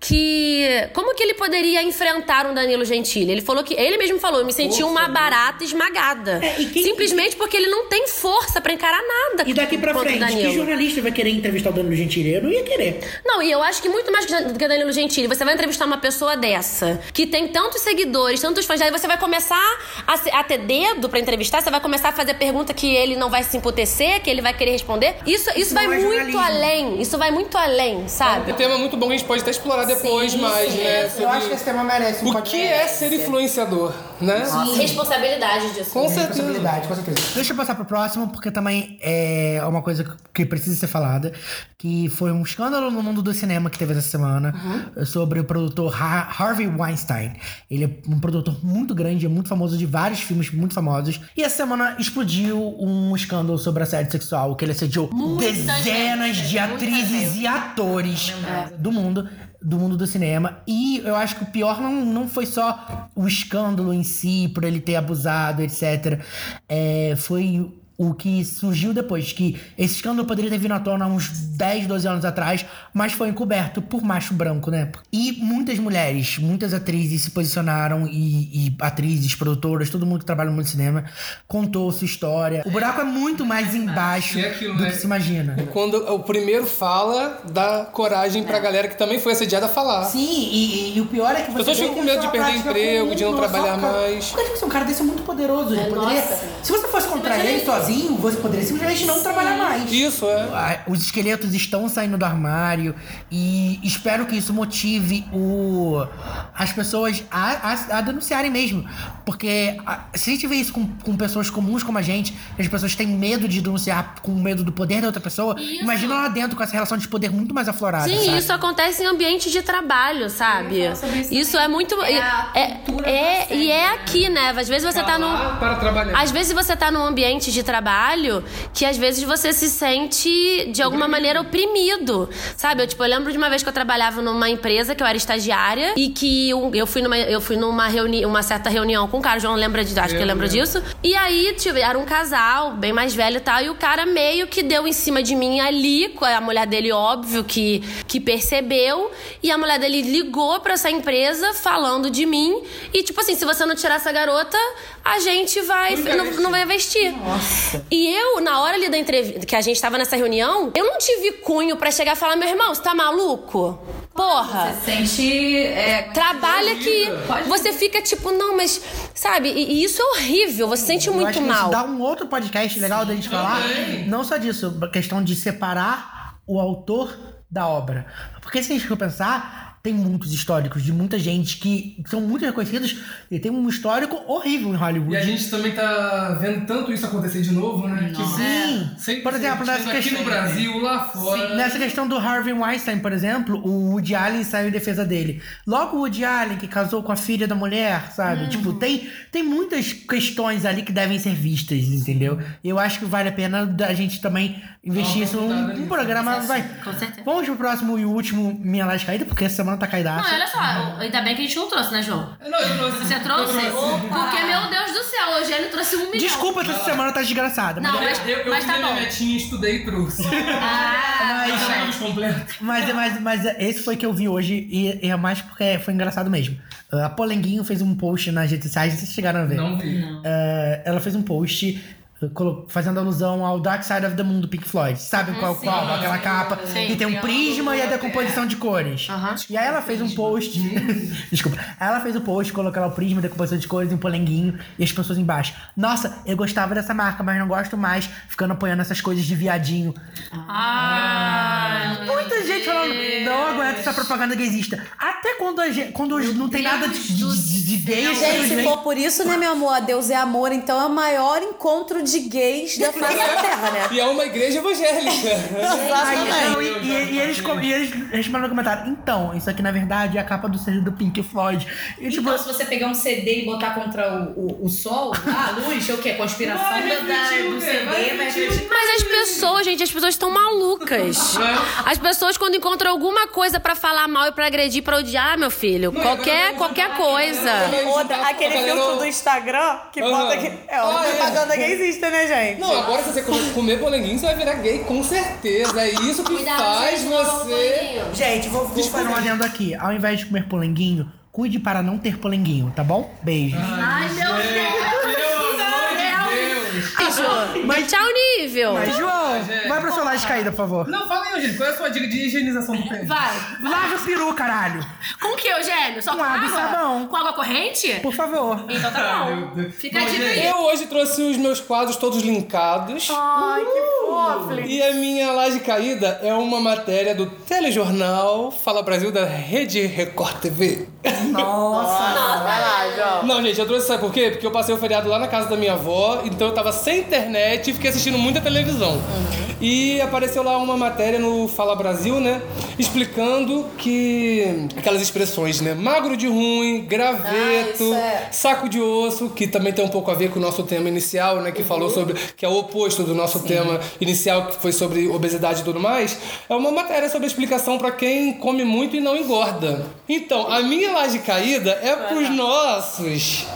que como que ele poderia enfrentar um Danilo Gentili? Ele falou que ele mesmo falou, eu me senti uma barata esmagada. É, e quem- Simplesmente porque ele não tem força pra encarar nada. E daqui o frente, que Danilo. jornalista vai querer entrevistar o Danilo Gentili? Eu não ia querer. Não, e eu acho que muito mais do que o Danilo Gentili, você vai entrevistar uma pessoa dessa, que tem tantos seguidores, tantos fãs, aí você vai começar a, a ter dedo pra entrevistar, você vai começar a fazer pergunta que ele não vai se emputecer, que ele vai querer responder. Isso, isso, vai não é muito além, isso vai muito além, sabe? É um tema muito bom que a gente pode até explorar depois mais, né? Eu acho que esse tema merece um O que é ser influenciador, né? E responsabilidade disso. Com certeza. responsabilidade, com certeza. Deixa eu passar pro próximo, porque também é uma coisa que precisa ser falada, que foi um escândalo no mundo do cinema que teve essa semana sobre o produtor Ha- Harvey Weinstein. Ele é um produtor muito grande, é muito famoso de vários filmes muito famosos. E essa semana explodiu um escândalo sobre assédio sexual, que ele assediou dezenas de atrizes e atores do mundo do mundo do cinema. E eu acho que o pior não, não foi só o escândalo em si, por ele ter abusado, etc. É, foi o que surgiu depois, que esse escândalo poderia ter vindo à tona há uns 10, 12 anos atrás, mas foi encoberto por macho branco, né? E muitas mulheres, muitas atrizes se posicionaram e, e atrizes, produtoras, todo mundo que trabalha no mundo do cinema contou sua história. O buraco é muito mais embaixo É aquilo, do né? que se imagina. Quando o primeiro fala, dá coragem pra galera que também foi assediada falar. Sim, e, e- e o pior é que você. Pessoas ficam com medo é de perder emprego, comum de não trabalhar mais. Porque, tipo assim, um cara desse é muito poderoso. Ele poderia, nossa. se você fosse contra ele sozinho, você poderia simplesmente não trabalhar mais. Isso, é. Ah, Os esqueletos estão saindo do armário e espero que isso motive o, as pessoas a, a- a denunciarem mesmo. Porque ah, se a gente vê isso com, com pessoas comuns como a gente, que as pessoas têm medo de denunciar com medo do poder da outra pessoa, imagina lá dentro com essa relação de poder muito mais aflorada. Sim, sabe? isso acontece em ambiente de trabalho, sabe? Isso é muito. É a É, cultura é- do e é aqui, né? Às vezes você tá num. Lá para trabalhar. Às vezes você tá num ambiente de trabalho que às vezes você se sente de alguma maneira oprimido. Sabe? Eu, tipo, eu lembro de uma vez que eu trabalhava numa empresa que eu era estagiária e que um- eu fui numa, eu fui numa reuni uma certa reunião com um cara, o João lembra de, acho que ele lembra disso. E aí, tipo, era um casal, bem mais velho e tal, e o cara meio que deu em cima de mim ali, com a mulher dele, óbvio, que, que percebeu, e a mulher dele ligou pra essa empresa falando de mim, e tipo assim, se você não tirar essa garota, a gente vai, não, não vai vestir. E eu, na hora ali da entrevista, que a gente tava nessa reunião, eu não tive cunho pra chegar e falar, meu irmão, você tá maluco? Porra! Sente. É, Trabalha que Pode- você fica tipo, não, mas sabe? E, e isso é horrível, você se sente Eu muito acho que mal. Isso dá um outro podcast legal da gente falar. Não só disso, a questão de separar o autor da obra. Porque se a gente for pensar, tem muitos históricos de muita gente que são muito reconhecidos e tem um histórico horrível em Hollywood. E a gente também tá vendo tanto isso acontecer de novo, né? Que Sim. sempre Por exemplo, nessa aqui questão- no Brasil, lá fora. Nessa questão do Harvey Weinstein, por exemplo, o Woody Allen saiu em defesa dele. Logo o Woody Allen, que casou com a filha da mulher, sabe? Uhum. Tipo, tem, tem muitas questões ali que devem ser vistas, entendeu? Eu acho que vale a pena a gente também investir isso num, nisso. programa. Vai. Com certeza. Vamos pro próximo e último Minha Laje Caída, porque essa semana tá caidaça. Não, olha só, ainda bem que a gente não trouxe, né, João? Não, eu trouxe. Você trouxe? Porque, meu Deus do céu, o Eugênio trouxe um milhão. Desculpa se essa semana tá desgraçada. Não, mas, mas, Eu, eu mas tá bom. metinha, estudei e trouxe. Ah, Mas- completo. Mas, mas, mas esse foi que eu vi hoje e, e é mais porque foi engraçado mesmo. A Polenguinho fez um post nas redes sociais, vocês chegaram a ver. Não vi. Eh, ela fez um post fazendo alusão ao Dark Side of the Moon do Pink Floyd. Sabe qual, qual? Aquela capa Sim. que tem um prisma e a decomposição de cores. E aí ela fez um post. Desculpa. Aí ela fez um post, colocou lá o prisma, decomposição de cores e um polenguinho e as pessoas embaixo. Nossa, eu gostava dessa marca, mas não gosto mais ficando apoiando essas coisas de viadinho. Ah, Muita gente falando, não aguento essa propaganda gaysista. Até quando, a gente, quando não tem nada de, de, de, de gay, Gente, se for por isso, né, meu amor? Deus é amor, então é o maior encontro de gays da face da Terra, né? E é uma igreja evangélica. Aí, então, Exatamente. e, e- e eles, com- e eles responderam no comentário, então, isso aqui na verdade é a capa do CD do Pink Floyd. E tipo, Então, se você pegar um CD e botar contra o, o, o sol, ah, a luz, é o quê? Conspiração Vai da, o do? CD, Vai o refletir. Mas as pessoas, gente, as pessoas estão malucas. As pessoas, quando encontram alguma coisa pra falar mal e pra agredir, pra odiar, meu filho, qualquer, qualquer coisa. Outra, aquele filtro do Instagram que bota que é uma Ah, é. propaganda né, gente? Não, agora se você comer, comer polenguinho, você vai virar gay, com certeza. É isso que faz você. gente, vou, vou fazer um adendo aqui. Ao invés de comer polenguinho, cuide para não ter polenguinho, tá bom? Beijo. Ai, meu Deus. Deus! Mas, Tchau, nível. mas João, vai pro seu laje caída, por favor. Não, fala aí, Eugênio, qual é a sua dica de higienização do pênis? Vai. Lava o peru, caralho. Com o que, Eugênio? Só Com com, água e água? sabão. Com água corrente? Por favor. Então tá bom. Fica a dica aí. Eu hoje trouxe os meus quadros todos linkados. Ai, que fofo. E a minha laje caída é uma matéria do telejornal Fala Brasil da Rede Record TV. Vai lá, João. Não, gente, eu trouxe, sabe por quê? Porque eu passei o feriado lá na casa da minha avó, então eu tava sem internet e fiquei assistindo muita televisão. E apareceu lá uma matéria no Fala Brasil, né? Explicando que aquelas expressões, né? Magro de ruim, Ah, graveto, isso é. saco de osso, que também tem um pouco a ver com o nosso tema inicial, né? Que falou sobre. que é o oposto do nosso tema inicial, que foi sobre obesidade e tudo mais. É uma matéria sobre a explicação pra quem come muito e não engorda. Então, a minha laje caída é pros nossos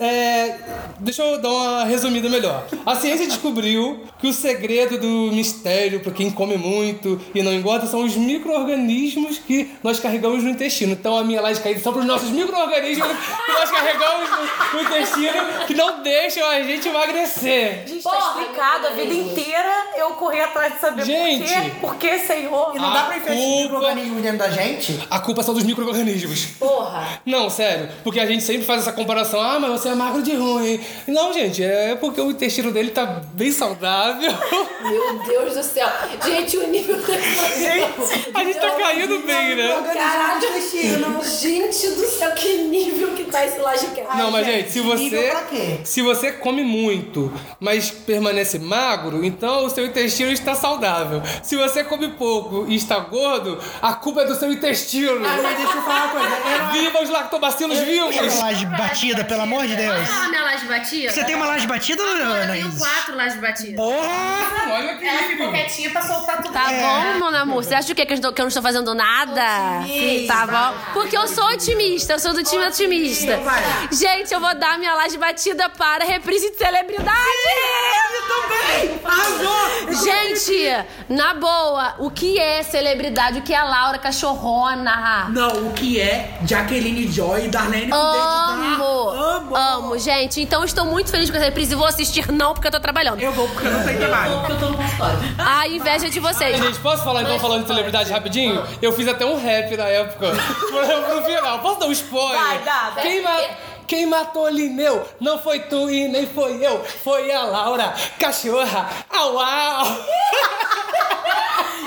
É, deixa eu dar uma resumida melhor. A ciência descobriu que o segredo do mistério para quem come muito e não engorda são os micro-organismos que nós carregamos no intestino. Então a minha laje caída são para os nossos micro-organismos que nós carregamos no, no intestino que não deixam a gente emagrecer. Gente, tá explicado a vida inteira eu corri atrás de saber Gente. por quê. Por que, Senhor? E não dá pra enfiar culpa- micro-organismo dentro da gente? A culpa são dos micro-organismos. Porra. Não, sério. Porque a gente sempre faz essa comparação. Ah, mas você é magro de ruim. Não, gente, é porque o intestino dele tá bem saudável. Meu Deus do céu. Gente, o nível desse A gente tá caindo bem, né? Caralho, gente do céu, que nível que tá esse laje Não, mas gente, se nível você pra quê? se você come muito, mas permanece magro, então o seu intestino está saudável. Se você come pouco e está gordo, a culpa é do seu intestino. Ah, mas deixa eu falar uma coisa. Eu não- Viva os lactobacilos vivos! Uma laje batida, pelo amor de Deus. Ah, minha laje batida? Você tem uma laje batida, Eu tenho quatro lajes batidas. Porra! Olha que Ela ficou quietinha pra soltar tudo. Tá bom, meu amor? Você acha o quê? Que eu, eu não estou fazendo nada? Tá bom? Porque eu sou otimista, eu sou do time otimista. Gente, eu vou dar minha laje batida para reprise de celebridade! Arrasou! Gente, na boa, o que é celebridade? O que é a Laura Cachorrona? Não, o que é Jaqueline Joy e Darlene Amo! Amo! Amo, gente. Então estou muito feliz com essa reprise e vou assistir não porque eu tô trabalhando. Eu vou porque eu não tenho trabalho. A inveja de vocês. Gente, posso falar então falando de celebridade rapidinho? Eu fiz até um rap na época. pro, pro final. Posso dar um spoiler? Vai, dá. Quem, ma quem matou Lineu não foi tu e nem foi eu. Foi a Laura, cachorra. Au, au.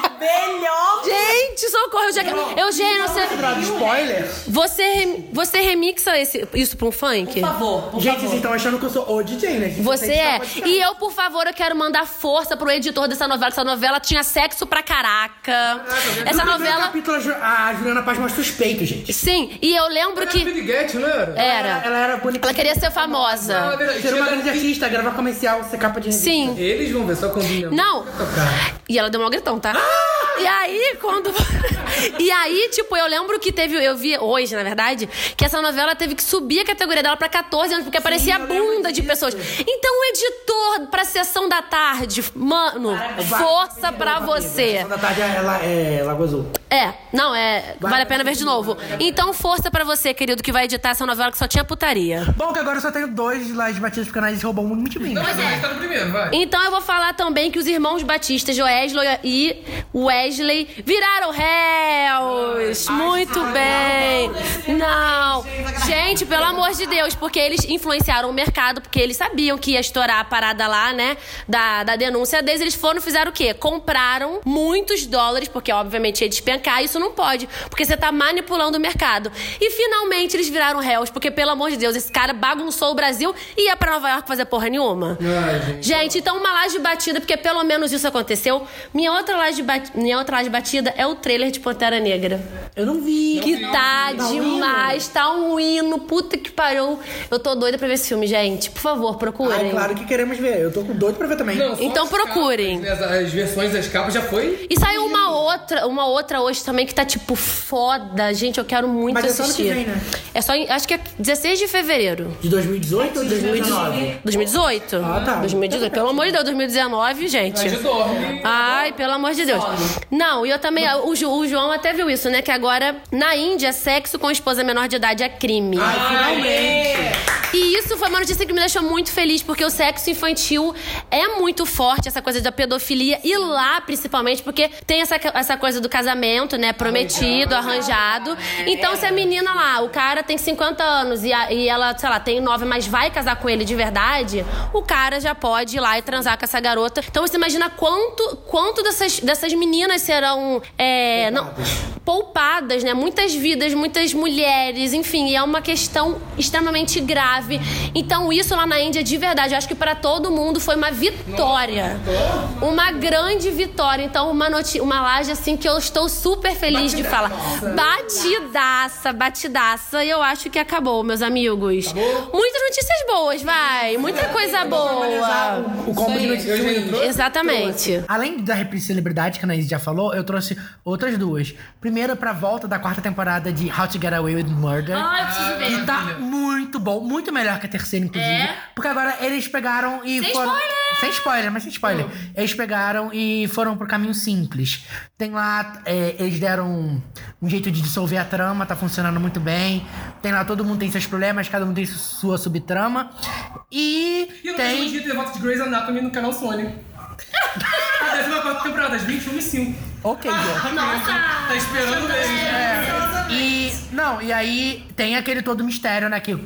Melhor. Gente, socorro, Eugênio. Eugênio, você. Spoiler? Você, rem- você remixa esse- isso pra um funk? Por favor, por Gente, favor. vocês estão achando que eu sou o DJ, né? gente? Você é. E eu, por favor, eu quero mandar força pro editor dessa novela. Essa novela tinha sexo pra caraca. Essa No primeiro novela. capítulo, a Ju- a Juliana Paz os peitos, gente. Sim, e eu lembro que. Piriguete, não era? Era. Ela era bonita. Ela queria ser Ah, famosa. Ser uma grande artista, gravar comercial, ser capa de revista. Sim. Eles vão ver só quando minha Não. tocar. E ela deu um gritão, tá? E aí, quando. e aí, tipo, eu lembro que teve. Eu vi hoje, na verdade, que essa novela teve que subir a categoria dela pra 14 anos, porque aparecia a bunda de pessoas. Então, o editor pra sessão da tarde, mano, força pra você. Sessão da tarde ela é Lagoa Azul. É, não, é. Vale a pena ver de novo. Então, força pra você, querido, que vai editar essa novela que só tinha putaria. Bom, que agora eu só tenho dois lajes batidas porque a Anaís roubou muito de mas a gente tá no primeiro, vai. Então eu vou falar também que os irmãos Batista, Joesley e Wesley, viraram réus. Muito bem. Não. Gente, pelo amor de Deus, porque eles influenciaram o mercado, porque eles sabiam que ia estourar a parada lá, né? Da, da denúncia deles. Eles foram, fizeram o quê? Compraram muitos dólares, porque obviamente ia despencar. Isso não pode, porque você tá manipulando o mercado. E finalmente eles viraram réus, porque pelo amor de Deus, esse cara bagunçou o Brasil e ia pra Nova York fazer porra nenhuma. Ai, gente. Gente, então uma laje batida, porque pelo menos isso aconteceu. Minha outra laje, bat... Outra laje batida é o trailer de Pantera Negra. Eu não vi. Que tá demais, tá um hino, puta que pariu. Eu tô doida pra ver esse filme, gente. Por favor, procurem. Ai, claro que queremos ver. Eu tô com doido pra ver também. Não, Então procurem. capas, né, As, as versões das capas já foi. E saiu uma outra, uma outra hoje também que tá tipo foda. Gente, eu quero muito Mas é só assistir. vem, né? É só, em- acho que é 16 de fevereiro. De 2018 ou 2019? 2018? Ah, tá. 2018. Pelo amor de Deus, 2019, gente. Ai, pelo amor de Deus. Não, e eu também. O, Ju- o João até viu isso, né? Que agora, na Índia, sexo com esposa menor de idade é crime. Ai, finalmente. E isso foi uma notícia que me deixou muito feliz, porque o sexo infantil é muito forte, essa coisa da pedofilia. E lá, principalmente, porque tem essa, essa coisa do casamento, né? Prometido, arranjado. Então, se a menina lá, o cara tem 50 anos e, a- e ela, sei lá, tem 9, mas vai casar com ele de verdade, o cara já pode ir lá e transar com essa garota. Então, você imagina quanto, quanto dessas, dessas meninas serão. É, não, poupadas, né? Muitas vidas, muitas mulheres, enfim, e é uma questão extremamente grave. Então, isso lá na Índia, de verdade, eu acho que para todo mundo foi uma vitória. Uma grande vitória. Então, uma, uma laje assim que eu estou super feliz de falar. Batidaça, batidaça. E eu acho que acabou, meus amigos. Muitas notícias boas, vai. Muita coisa boa. O combo de notícias. Exatamente. Além da reprise celebridade que a Anaís já falou, eu trouxe outras duas. Primeiro, pra volta da quarta temporada de How to Get Away with Murder. Ai, eu preciso ver. Que tá muito bom, muito melhor que a terceira, inclusive. É? Porque agora eles pegaram e Sem foram. spoiler! Sem spoiler, mas sem spoiler. Eles pegaram e foram pro caminho simples. Tem lá, é, eles deram um, jeito de dissolver a trama, tá funcionando muito bem. Tem lá, todo mundo tem seus problemas, cada um tem su- sua subtrama. E, E no mesmo tem. dia teve voto de Grey's Anatomy no canal Sony. A décima quarta temporada, às 21 e 5. Ok, Gil. Nossa! Tá esperando mesmo. É. E. Não, e aí tem aquele todo mistério, né? Que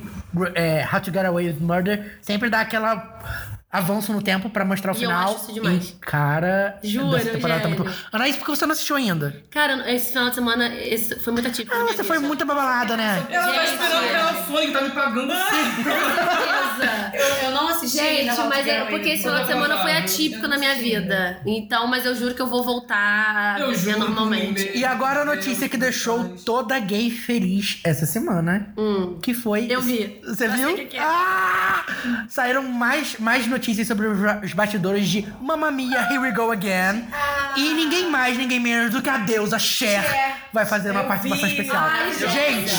é, How to Get Away with Murder sempre dá aquela avanço no tempo pra mostrar o E eu final. acho isso demais. E, cara, Juro, essa temporada tá muito. Anaís, por que você não assistiu ainda? Cara, esse final de semana esse foi muito atípico. Ah, você foi muito babalada, né? Ela tá Gente. esperando o canal Sony, que tá me pagando Certeza. Eu, eu não assisti Gente, mas é porque esse final de semana foi atípico na minha vida. Então, mas eu juro que eu vou voltar a Eu viver normalmente. E agora a notícia que deixou toda gay feliz essa semana. Que foi. Hum. Eu vi. Você Eu viu? que é. Ah! Saíram mais, mais notícias sobre os ba- os bastidores de Mamma Mia, Here We Go Again. Ah. E ninguém mais, ninguém menos do que a deusa Cher vai fazer uma participação especial. Ai, gente,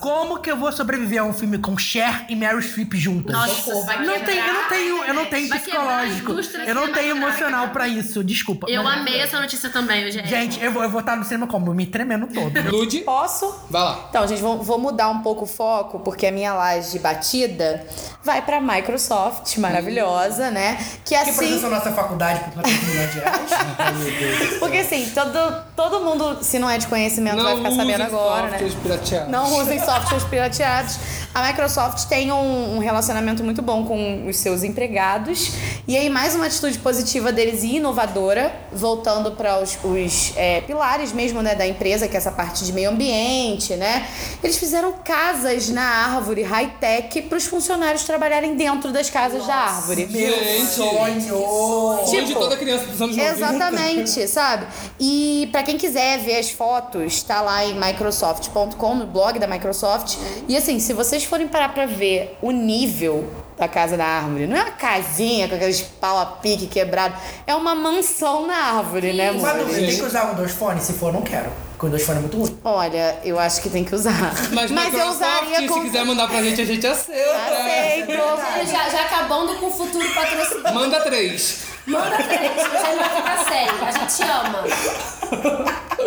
como que eu vou sobreviver a um filme com Cher e Meryl Streep juntas? Nossa, vai não tem, eu não tenho, eu não tenho Vai psicológico. Eu não tenho emocional pra isso. Desculpa. Eu Mas- amei essa notícia também, gente. Gente, eu vou, eu vou estar no cinema como? Me tremendo todo. Lude, Posso? vai lá. Então, gente, vou, vou mudar um pouco o foco, porque a minha laje batida vai pra Microsoft, maravilhosa, né? Que Que assim. produção nossa faculdade por 400 milhões de reais. Porque assim, todo, todo mundo, se não é de conhecimento, vai ficar sabendo agora, né? softwares pirateados. Não usem softwares pirateados. A Microsoft tem um, um relacionamento muito bom com os seus empregados. E aí, mais uma atitude positiva deles e inovadora, voltando para os, os, é, pilares mesmo né, da empresa, que é essa parte de meio ambiente, né? Eles fizeram casas na árvore high-tech para os funcionários trabalharem dentro das casas da árvore. Gente, Sonho! onde Tipo, toda criança dos anos 90. Exatamente, sabe? E pra quem quiser ver as fotos, tá lá em microsoft.com, no blog da Microsoft. E assim, se vocês forem parar pra ver o nível da casa da árvore, não é uma casinha com aqueles pau a pique quebrado, é uma mansão na árvore, né, Uma amor? tem que usar um Windows Phone? Se for, não quero. Windows Phone é muito ruim. Olha, eu acho que tem que usar. Mas, eu Microsoft, usaria com. se quiser mandar pra gente, a gente aceita. Aceito. Já, já acabando com o futuro patrocinador. Manda três. Manda vocês não vão ficar sério. A gente ama.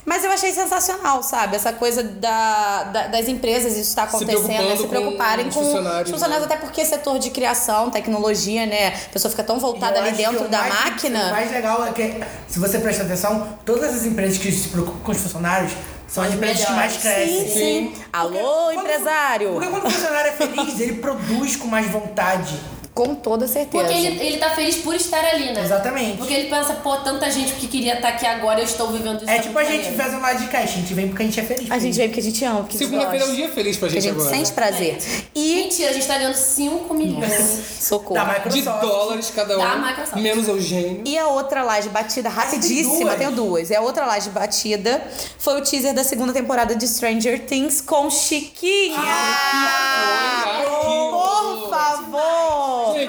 Mas eu achei sensacional, sabe? Essa coisa da, da- das empresas, isso está acontecendo, né? preocupando se preocuparem com com os os funcionários, funcionários, né? até porque setor de criação, tecnologia, né? A pessoa fica tão voltada eu ali dentro o da mais- O máquina. mais legal é que, se você prestar atenção, todas as empresas que se preocupam com os funcionários são as empresas que mais crescem. Sim, sim. Alô, empresário! Porque quando o funcionário é feliz, ele produz com mais vontade. Com toda certeza. Porque ele, ele tá feliz por estar ali, né? Exatamente. Porque ele pensa, pô, tanta gente que queria estar aqui agora, eu estou vivendo isso. É tá tipo a gente lá de caixa, a gente vem porque a gente é feliz. A gente vem porque a gente ama, porque a gente Segunda-feira é um dia feliz pra gente, gente agora. sente prazer. E. Mentira, a gente tá ganhando 5 milhões. Socorro. Da De dólares cada um. Da Microsoft. Menos Eugênio. E a outra laje batida, rapidíssima, duas. tenho duas. E a outra laje batida foi o teaser da segunda temporada de Stranger Things com Chiquinha. Favor!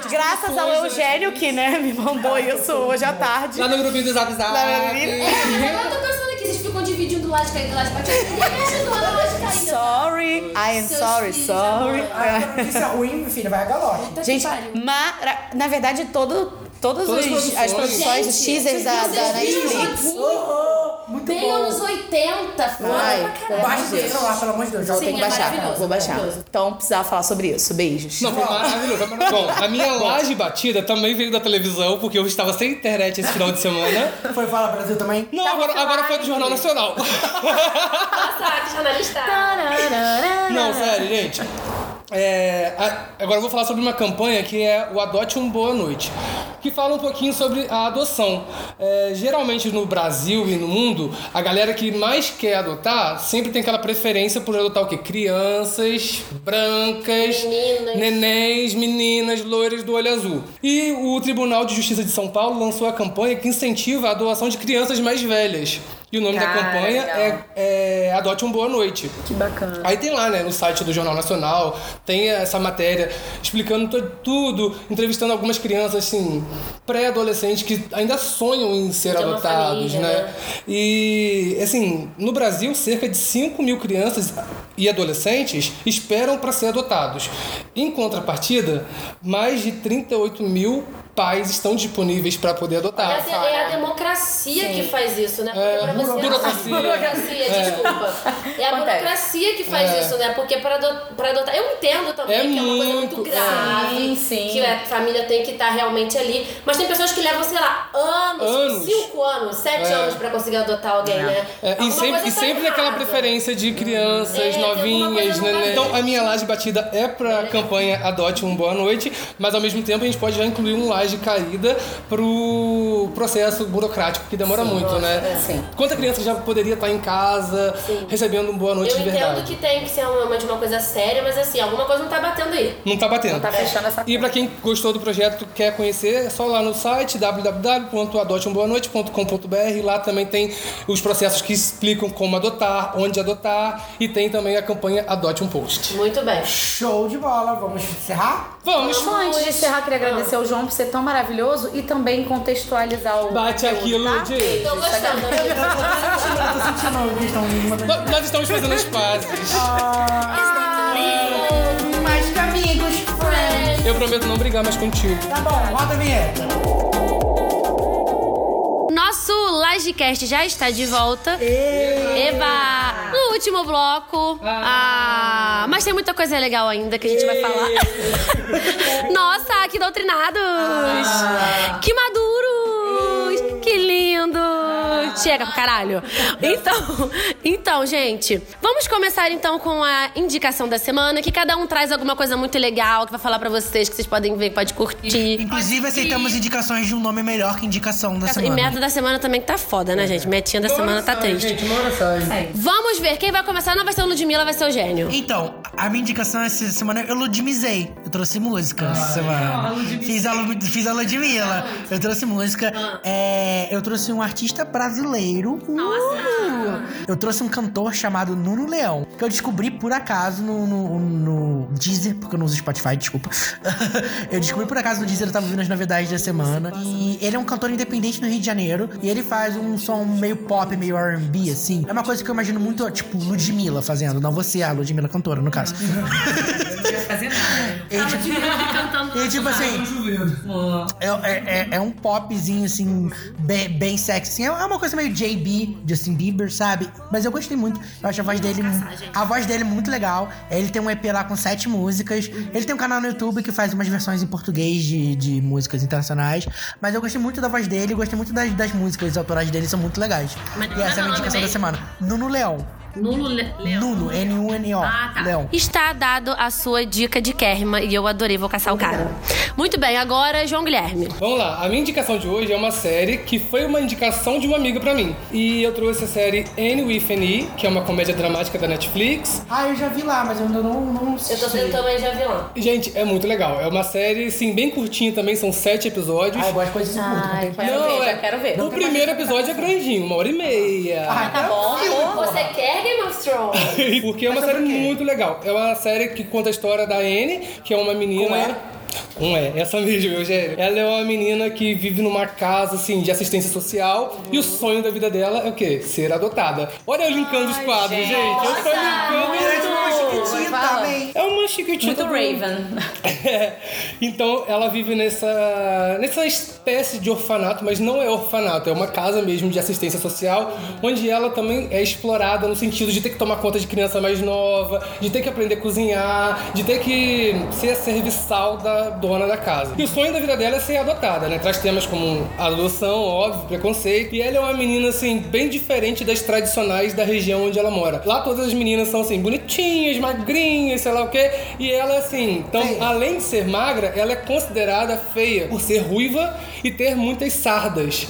Gente, Graças ao Eugênio, que né, me mandou isso hoje à tarde. Lá no grupinho do Zap Zap. Lá. É, mas agora eu tô pensando aqui, vocês ficam dividindo laje caída, laje batida. Ninguém ajudou na laje caída. Sorry, I am Seus sorry, filhos sorry. de Ah, a notícia ruim, meu filho, vai a. Puta que Gente, pariu. mara... na verdade, todo, todos Todas os, as as produções. produções, os teasers da, da Netflix. Bem bom. anos 80, foda Ai, pra caralho. Baixa o seu celular, pelo amor de Deus. Tenho Sim, que é baixar, vou baixar. Então precisava falar sobre isso. Beijos. Não, foi maravilhoso. Foi maravilhoso. Bom, a minha laje batida também veio da televisão, porque eu estava sem internet esse final de semana. Foi Fala Brasil também? Não, agora, agora foi do Jornal Nacional. Nossa, que jornalista. Não, sério, gente. É, agora eu vou falar sobre uma campanha que é o Adote um Boa Noite, que fala um pouquinho sobre a adoção. É, geralmente no Brasil e no mundo, a galera que mais quer adotar sempre tem aquela preferência por adotar o quê? Crianças, brancas, Meninas. nenéns, meninas, loiras do olho azul. E o Tribunal de Justiça de São Paulo lançou a campanha que incentiva a doação de crianças mais velhas. E o nome da campanha é, é Adote um Boa Noite. Que bacana. Aí tem lá, né, no site do Jornal Nacional, tem essa matéria explicando tu- tudo, entrevistando algumas crianças, assim, pré-adolescentes que ainda sonham em ser Ter uma adotados, família, né? né? E, assim, no Brasil, cerca de 5 mil crianças e adolescentes esperam para ser adotados. Em contrapartida, mais de 38 mil pais estão disponíveis para poder adotar. É a, é a democracia que faz isso, né? Porque É, pra você... burocracia. burocracia, desculpa. É a Acontece. burocracia que faz isso, né? Porque pra adotar... Eu entendo também É que é uma coisa muito, muito é. grave. Sim, sim. Que a família tem que estar realmente ali. Mas tem pessoas que levam, sei lá, anos, Anos. cinco anos, sete É. anos pra conseguir adotar alguém, né? É, e sempre, e tá sempre aquela preferência de crianças É, novinhas, né? Então a minha laje batida é pra campanha Adote um Boa Noite, mas ao mesmo tempo a gente pode já incluir um laje caída pro processo burocrático que demora muito, né? sim. Quanta criança já poderia estar em casa recebendo um Boa Noite Eu de entendo verdade? que tem que ser realmente uma coisa séria, mas assim, alguma coisa não tá batendo aí. Não tá batendo. Não tá fechando essa E pra quem gostou do projeto, quer conhecer, é só lá no site www.adoteumboanoite.com.br. Lá também tem os processos que explicam como adotar, onde adotar e tem também a campanha Adote um Post. Muito bem. Show de bola. Vamos encerrar? Vamos! Só antes de encerrar, queria agradecer ao João por ser tão maravilhoso e também contextualizar o. Bate aquilo tá? de. Tô gostando. Nós estamos fazendo as pazes. Mais que amigos, friends. Eu prometo não brigar mais contigo. Tá bom, roda a vinheta. Nosso Lagecast já está de volta. Eba! No último bloco. Ah, mas tem muita coisa legal ainda que a gente vai falar. Nossa, que doutrinados! Que maduros! Que lindos! Chega pro caralho. Então, então, gente, vamos começar então com a indicação da semana, que cada um traz alguma coisa muito legal que vai falar pra vocês, que vocês podem ver, pode curtir. Inclusive, aceitamos indicações de um nome melhor que indicação da E semana. meta da semana também tá foda, né, gente? Metinha da semana tá triste. Gente, uma hora sai. Vamos ver, quem vai começar não vai ser o Ludmilla, vai ser o Gênio. Então, a minha indicação essa semana eu ludimizei. Eu trouxe música essa semana. Fiz a, fiz a Ludmilla. Eu trouxe música. É, eu trouxe um artista brasileiro. Uh! Eu trouxe um cantor chamado Nuno Leão. Que eu descobri por acaso no, no, no Deezer, porque eu não uso Spotify, desculpa. eu descobri por acaso no Deezer, eu tava ouvindo as novidades da semana. E ele é um cantor independente no Rio de Janeiro. E ele faz um som meio pop, meio RB, assim. É uma coisa que eu imagino muito, tipo, Ludmilla fazendo. Não você, a Ludmilla cantora, no caso. fazer nada. E, tipo, e, tipo assim, é, é- é- é um popzinho, assim, bem, bem sexy. assim. É uma coisa meio JB, Justin Bieber, sabe? Mas eu gostei muito. Eu acho a voz dele. A voz dele muito legal. Ele tem um EP lá com sete músicas. Ele tem um canal no YouTube que faz umas versões em português de, de músicas internacionais. Mas eu gostei muito da voz dele, gostei muito das, das músicas autorais dele, são muito legais. Mas e é essa é a minha indicação da semana. Nuno Leão. Nuno Le Leão. Nuno, N-U-N-O. Ah, tá. Leão. Está dado a sua dica de Kerma e eu adorei, vou caçar o cara. Muito bem, agora João Guilherme. Vamos lá, a minha indicação de hoje é uma série que foi uma indicação de uma amiga pra mim. E eu trouxe a série Anne with an E, que é uma comédia dramática da Netflix. Ah, eu já vi lá, mas eu ainda não, não Eu assisti. tô tentando já vi lá. Gente, é muito legal. É uma série, sim, bem curtinha também, são sete episódios. Ah, eu gosto de coisas curtas. não tem- Quero ver, já quero ver. O primeiro episódio é grandinho, uma hora e meia. Ah, Tá bom. Você quer Game of Thrones? Porque é uma Mas série sobre o quê? muito legal. É uma série que conta a história da Anne, que é uma menina. Com Com E, essa mesmo, Eugênio. Ela é uma menina que vive numa casa, assim, de assistência social. E o sonho da vida dela é o quê? Ser adotada. Olha eu linkando os quadros, gente. Eu tô linkando. também. É uma chiquitinha. Muito Raven. É. Então ela vive nessa, nessa espécie de orfanato, mas não é orfanato, é uma casa mesmo de assistência social, onde ela também é explorada no sentido de ter que tomar conta de criança mais nova, de ter que aprender a cozinhar, de ter que ser a serviçal da dona da casa. E o sonho da vida dela é ser adotada, né? Traz temas como adoção, óbvio, preconceito. E ela é uma menina, assim, bem diferente das tradicionais da região onde ela mora. Lá todas as meninas são, assim, bonitinhas, magrinhas, sei lá o quê. E ela, assim, então, Feia. além de ser magra, ela é considerada feia por ser ruiva e ter muitas sardas.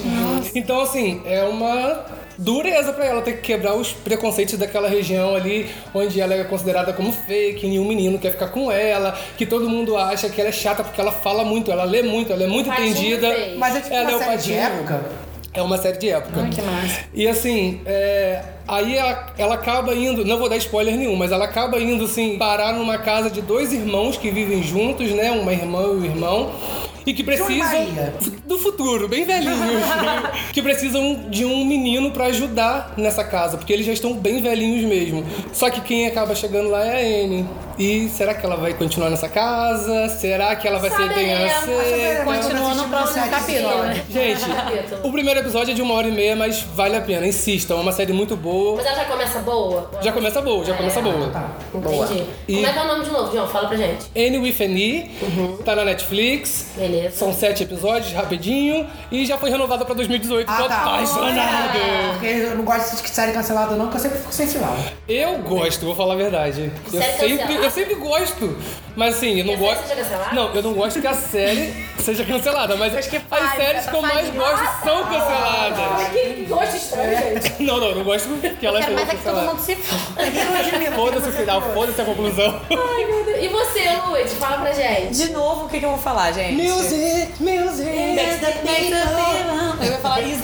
Então, assim, é uma dureza pra ela ter que quebrar os preconceitos daquela região ali, onde ela é considerada como que nenhum menino quer ficar com ela, que todo mundo acha que ela é chata porque ela fala muito, ela lê muito, ela é muito Patinho entendida. feio. Mas é tipo ela uma é série de época. É uma série de época. Ai, que massa. E assim, é, aí ela, ela acaba indo, não vou dar spoiler nenhum, mas ela acaba indo assim, parar numa casa de dois irmãos que vivem juntos, né? Uma irmã e um irmão. E que precisam do futuro, bem velhinhos, que precisam de um menino pra ajudar nessa casa, porque eles já estão bem velhinhos mesmo. Só que quem acaba chegando lá é a Anne. E será que ela vai continuar nessa casa? Será que ela vai ser bem Saberemos. aceita? Continua no próximo capítulo. né? Gente, o primeiro episódio é de uma hora e meia, mas vale a pena, insistam. É uma série muito boa. Mas ela já começa boa? Já começa boa, já começa boa. Entendi. E- Como é que é o nome de novo, João? Fala pra gente. Anne with an E, tá na Netflix. Beleza. São sete episódios, rapidinho. E já foi renovada pra 2018. Ah, Tô tá. apaixonado. Porque eu não gosto de série cancelada, não, porque eu sempre fico sem final. Eu gosto, vou falar a verdade. Eu sempre? Eu sempre gosto. Mas assim, eu não Que gosto. seja cancelada? Não, eu não gosto que a série seja cancelada, mas as séries que eu mais gosto são canceladas. Que gosto estranho, gente. Não, não, eu não gosto que elas Quero sejam mais é que todo canceladas. mundo se foda. Foda-se o final, foda-se a conclusão. Ai, meu Deus. E você, Luiz? Fala pra gente. De novo, o que, que eu vou falar, gente? Music, music. Eu ia falar isso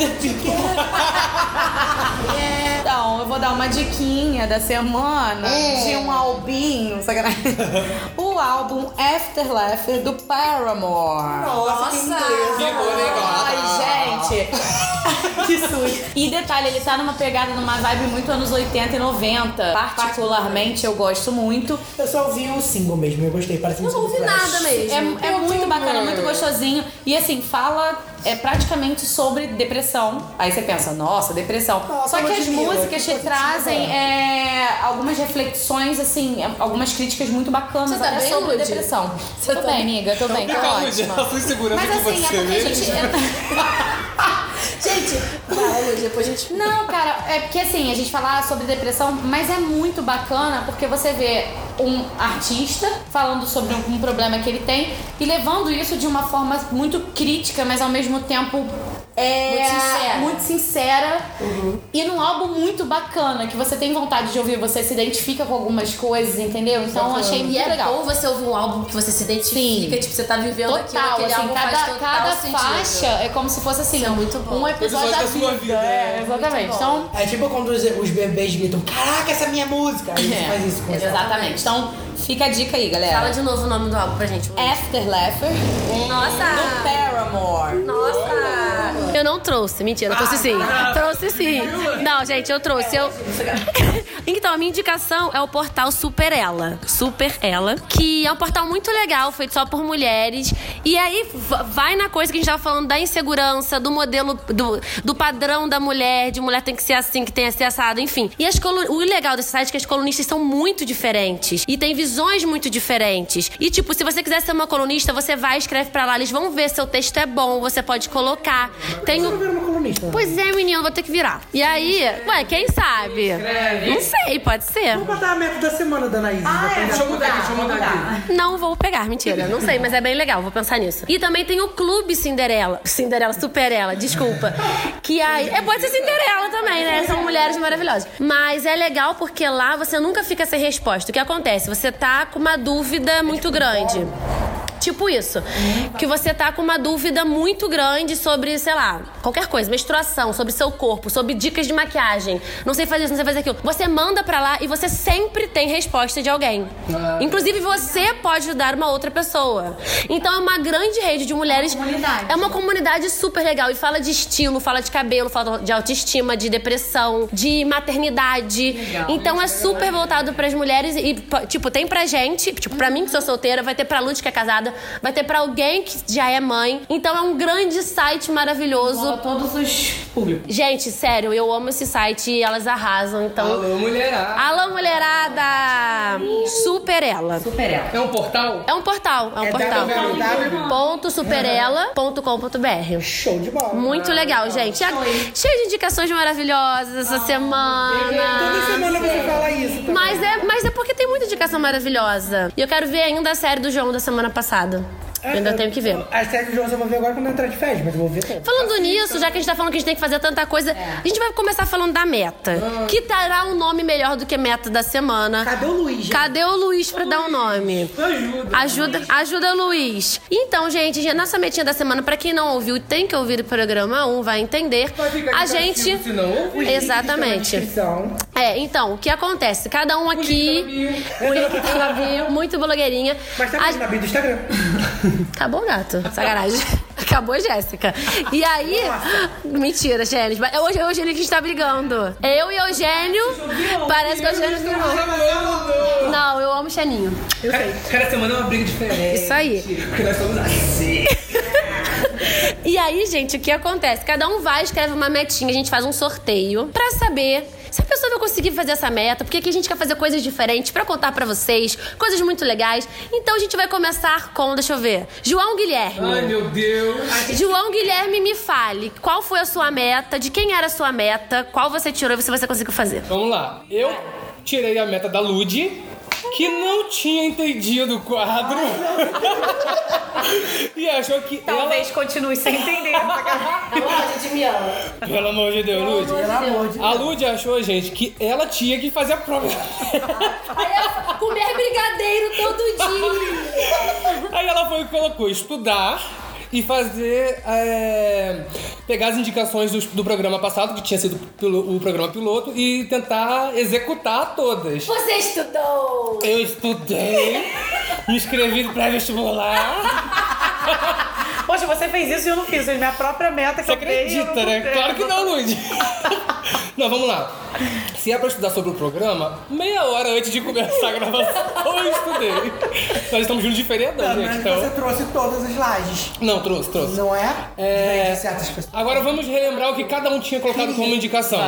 Então, eu vou dar uma diquinha da semana de um albinho, sacanagem. o álbum Afterlife do Paramore. Nossa, que inglês. Ficou legal. Ai, gente. que susto. E detalhe, ele tá numa pegada, numa vibe muito anos 80 e 90. Particularmente, eu gosto muito. Eu só ouvi o single mesmo, eu gostei. Parece um Eu não ouvi nada mesmo. É, é muito bacana, muito gostosinho. E assim, fala é, praticamente sobre depressão. Aí você pensa, nossa, depressão. Nossa, Só que as músicas te trazem é, algumas reflexões, assim, algumas críticas muito bacanas Você tá bem, sobre Lud? depressão. tô bem, amiga, tô bem, tô ótima. a sua insegurança Mas assim, você é porque a gente. Gente, vai, Luiz, depois a gente... Não, cara, é porque assim, a gente falar sobre depressão, mas é muito bacana porque você vê um artista falando sobre um problema que ele tem e levando isso de uma forma muito crítica, mas ao mesmo tempo. É, Muito sincera. muito sincera. e num álbum muito bacana que você tem vontade de ouvir, você se identifica com algumas coisas, entendeu? Então eu achei E muito é legal. bom você ouvir um álbum que você se identifica, Sim. tipo, você tá vivendo aquilo, Total, aquele assim, álbum cada, faz total cada sentido. faixa é como se fosse assim, Isso é muito bom. um episódio, da da sua vida. vida, É, é. exatamente. Então, É tipo quando os, os bebês gritam, caraca, essa é minha música. Aí você É, faz isso com. Exatamente. Então, fica a dica aí, galera. Fala de novo o nome do álbum pra gente. Luiz. Afterlife Nossa! do Paramore. Nossa! Eu não trouxe, mentira, eu trouxe sim. Trouxe sim. Não, gente, eu trouxe. Eu... então, a minha indicação é o portal Super Ela. Super Ela, que é um portal muito legal, feito só por mulheres. E aí vai na coisa que a gente tava falando da insegurança, do modelo, do, do padrão da mulher, de mulher tem que ser assim, que tem que ser assado, enfim. E as colu- o legal desse site é que as colunistas são muito diferentes. E tem visões muito diferentes. E, tipo, se você quiser ser uma colunista, você vai escreve pra lá. Eles vão ver se seu texto é bom, você pode colocar. Tem Eu o... viro uma colunista. Pois é, menino, vou ter que virar. E aí, ué, quem sabe? Não sei, pode ser. Vamos botar a meta da semana da Anaís. Deixa eu mudar aqui, deixa eu mudar aqui. Não vou pegar, mentira. Não sei, mas é bem legal, vou pensar nisso. E também tem o Clube Cinderela. Cinderela, Superela, desculpa. Que aí. É, pode ser Cinderela também, né? São mulheres maravilhosas. Mas é legal porque lá você nunca fica sem resposta. O que acontece? Você tá com uma dúvida muito grande. Tipo isso. Que você tá com uma dúvida muito grande sobre, sei lá, qualquer coisa, menstruação, sobre seu corpo, sobre dicas de maquiagem. Não sei fazer isso, não sei fazer aquilo. Você manda pra lá e você sempre tem resposta de alguém. Inclusive, você pode ajudar uma outra pessoa. Então é uma grande rede de mulheres. É uma comunidade super legal. E fala de estilo, fala de cabelo, fala de autoestima, de depressão, de maternidade. então é super voltado pras mulheres. E, tipo, tem pra gente, tipo, pra mim que sou solteira, vai ter pra Lud que é casada, vai ter pra alguém que já é mãe. Então é um grande site maravilhoso. todos os públicos. Gente, sério, eu amo esse site e elas arrasam. Então. Alô, mulherada. Alô, mulherada! Super ela. Super ela. É um portal? É um portal, é um É portal. www. Ponto superela.com.br. Show de bola. Muito legal, gente. Cheio de indicações maravilhosas essa Toda semana. semana você fala isso. Mas é, mas é porque tem muita indicação maravilhosa. E eu quero ver ainda a série do João da semana passada. Obrigada. Eu ainda tenho que ver. A série do João eu vou ver agora quando eu entrar de férias, mas eu vou ver tudo. Falando nisso, já que a gente tá falando que a gente tem que fazer tanta coisa, a gente vai começar falando da meta. Que terá um nome melhor do que meta da semana. Cadê o Luiz, gente? Cadê o Luiz pra dar um nome? Ajuda. Ajuda, ajuda Luiz. Então, gente, já nossa metinha da semana, pra quem não ouviu, tem que ouvir o programa 1, vai entender. Vai ficar A de gente. se não. Exatamente. É, então, o que acontece? Cada um aqui. O link tá na bio, muito blogueirinha. Mas tá A- na bio do Instagram. Acabou, gato. Sacanagem. Acabou, Jéssica. E aí. Mentira, Gênesis. Mas Hoje é o Eugênio que a gente tá brigando. Eu e Eugênio. Parece que o Eugênio não. Não, eu amo Xaninho. Cada, cada semana é uma briga diferente. Isso aí. Porque nós somos assim. E aí, gente, o que acontece? Cada um vai, escreve uma metinha, a gente faz um sorteio pra saber se a pessoa vai conseguir fazer essa meta, porque aqui a gente quer fazer coisas diferentes pra contar pra vocês, coisas muito legais. Então a gente vai começar com, deixa eu ver, João Guilherme. Ai, meu Deus. João Guilherme, me fale, qual foi a sua meta, de quem era a sua meta, qual você tirou e se você conseguiu fazer. Vamos lá. Eu tirei a meta da Lud, que não tinha entendido o quadro. e achou que Talvez continue sem entender. me ama. ela... Pelo amor de Deus, Lud. Pelo amor de A Lud achou, gente, que ela tinha que fazer a prova. Comer brigadeiro todo dia. Aí ela foi e colocou estudar e fazer. é, pegar as indicações do, do programa passado, que tinha sido pilo- o programa piloto, e tentar executar todas. Você estudou. Eu estudei, me inscrevi no pré-vestibular. Poxa, você fez isso e eu não fiz. Minha própria meta que Você eu dei, eu acredita, né? comprei. Claro que não, Lud. Não, vamos lá. Se é pra estudar sobre o programa, meia hora antes de começar a gravação, eu estudei. Nós estamos juntos de feriadão, gente. Então... você trouxe todas as lajes. Não, trouxe, trouxe. Não é? É. De certas pessoas. Agora vamos relembrar o que cada um tinha colocado como indicação.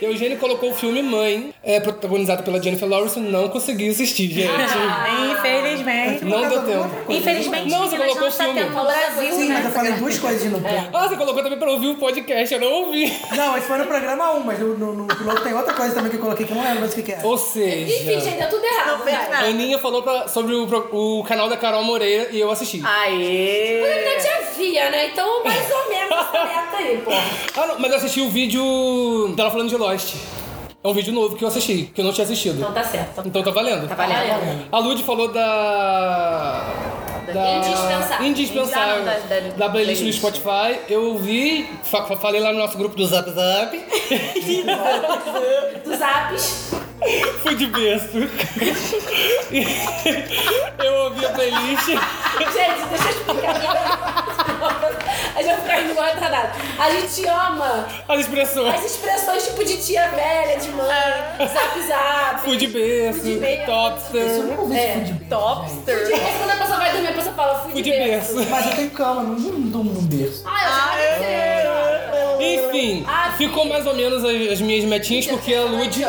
Eugênio colocou o filme Mãe, é, protagonizado pela Jennifer Lawrence, não consegui assistir, gente. Infelizmente. Não deu tempo. Infelizmente, Não, você colocou o está filme. no Brasil, Sim, né? mas eu falei duas coisas no plano. Ah, você colocou também pra ouvir o podcast, eu não ouvi. Não, esse foi no programa 1, mas no, no, no piloto tem outra coisa também que eu coloquei que eu não lembro mais o que, que é. Ou Enfim, seja, gente, é tudo errado. a Aninha falou pra- sobre o, o canal da Carol Moreira e eu assisti. Aê! Eu havia, né? Então, mais ou menos essa meta aí, pô. Ah, não, mas eu assisti o vídeo dela falando de Lost. É um vídeo novo que eu assisti, que eu não tinha assistido. Então tá certo. Então tá valendo. Tá valendo. A Lud falou da. Da Indispensável. Indispensável. Não, da- da- da playlist playlist. Spotify. Eu ouvi, fa- fa- falei lá no nosso grupo do Zap Zap. Apps. Fui de berço. eu ouvi a playlist. Gente, deixa eu explicar. A gente vai ficar indo igual retardado. A gente ama As expressões. as expressões tipo de tia velha, de mãe, zap zap. Fui de berço. Fui de berço. Topster. Eu ouvi esse de berço. Topster. De berço, quando a pessoa vai dormir, a pessoa fala, fui, Fui de de berço. berço. Mas eu tenho cama, não não durmo num berço. Ah, eu já Enfim, Ah, ficou mais ou menos as, as minhas metinhas, porque a Lud.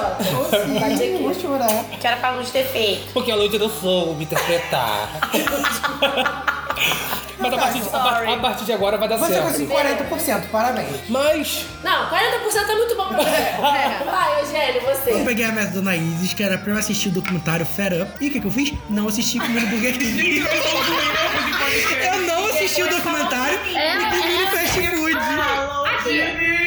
Vou chorar. Que era pra luz ter feito. Porque a Lud não soube interpretar. Mas a partir, de, a, a partir de agora vai dar Você certo. conseguiu 40%, parabéns. Mas Não, 40% tá muito bom pra você. Vai, Eugênio, Eu você. peguei a meta da Dona Isis, que era pra eu assistir o documentário Fed Up. E o que, que eu fiz? Não assisti comi no Burger King. eu não assisti o documentário É, e comi no é. fast food. Aqui, acabei de ter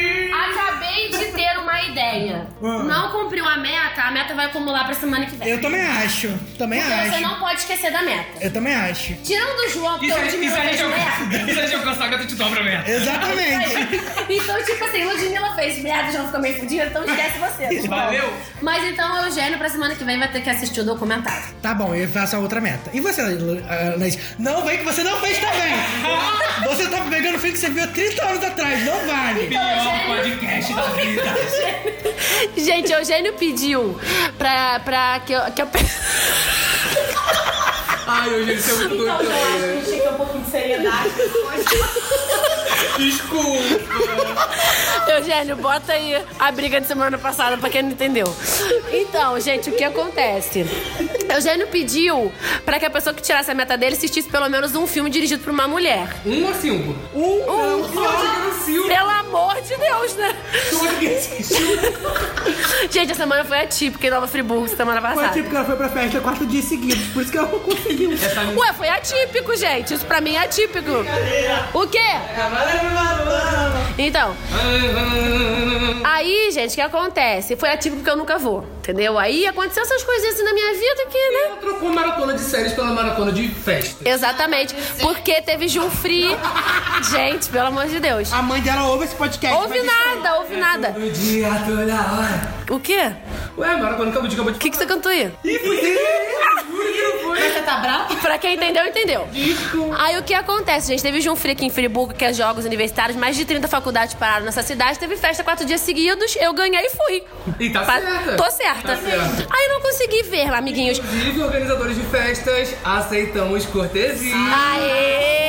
uma ideia. Ah. Não cumpriu a meta, a meta vai acumular pra semana que vem. Eu também acho. Também Porque você acho. não pode esquecer da meta. Eu também acho. Tirando o João, porque o Ludmilla fez merda. Isso a gente alcançar a meta de dobra merda. Exatamente. Então, tipo assim, Ludmilla fez merda, o João ficou meio fudido, então esquece você. Valeu. Mas então o Eugênio, pra semana que vem, vai ter que assistir o documentário. Tá bom, eu faço a outra meta. E você, ah, Laís? Não vem que você não fez também. Você tá pegando filme que você viu há 30 anos atrás. Não vale. Pior podcast da vida. Gente, Eugênio pediu pra, pra que eu. Que eu... Ai, hoje ele é muito doido também, né? Chega um pouquinho de seriedade. Desculpa. Eugênio, bota aí a briga de semana passada pra quem não entendeu. Então, gente, o que acontece? Eugênio pediu pra que a pessoa que tirasse a meta dele assistisse pelo menos um filme dirigido por uma mulher. Um ou cinco? Um, Um Silvio. Pelo amor de Deus, né? Tu assistiu? Gente, a semana foi atípica em Nova Friburgo, semana Foi passada. tipo que ela foi pra festa quatro dias seguidos. Por isso que ela não conseguiu. Ué, foi atípico, gente. Isso pra mim é atípico. O quê? Então. Aí, gente, o que acontece? Foi atípico porque eu nunca vou, entendeu? Aí aconteceu essas coisinhas assim na minha vida que, né? Ela trocou maratona de séries pela maratona de festa. Exatamente. Porque teve Junfri. Gente, pelo amor de Deus. A mãe dela ouve esse podcast. Ouve nada, ouve nada. Todo dia, toda hora. O quê? Ué, maratona acabou de acabou de O que, que você cantou aí? Ih, Juro que não foi. Você tá bravo? Pra quem entendeu, entendeu. Aí o que acontece, gente? Teve Junfri aqui em Friburgo, que é jogos universitários, mais de 30 faculdades pararam nessa cidade, teve festa quatro dias seguidos, eu ganhei e fui. E tá Pa- certa. Tô certa. Tá certa. Aí eu não consegui ver, amiguinhos. Inclusive, organizadores de festas, aceitamos cortesia. Aê!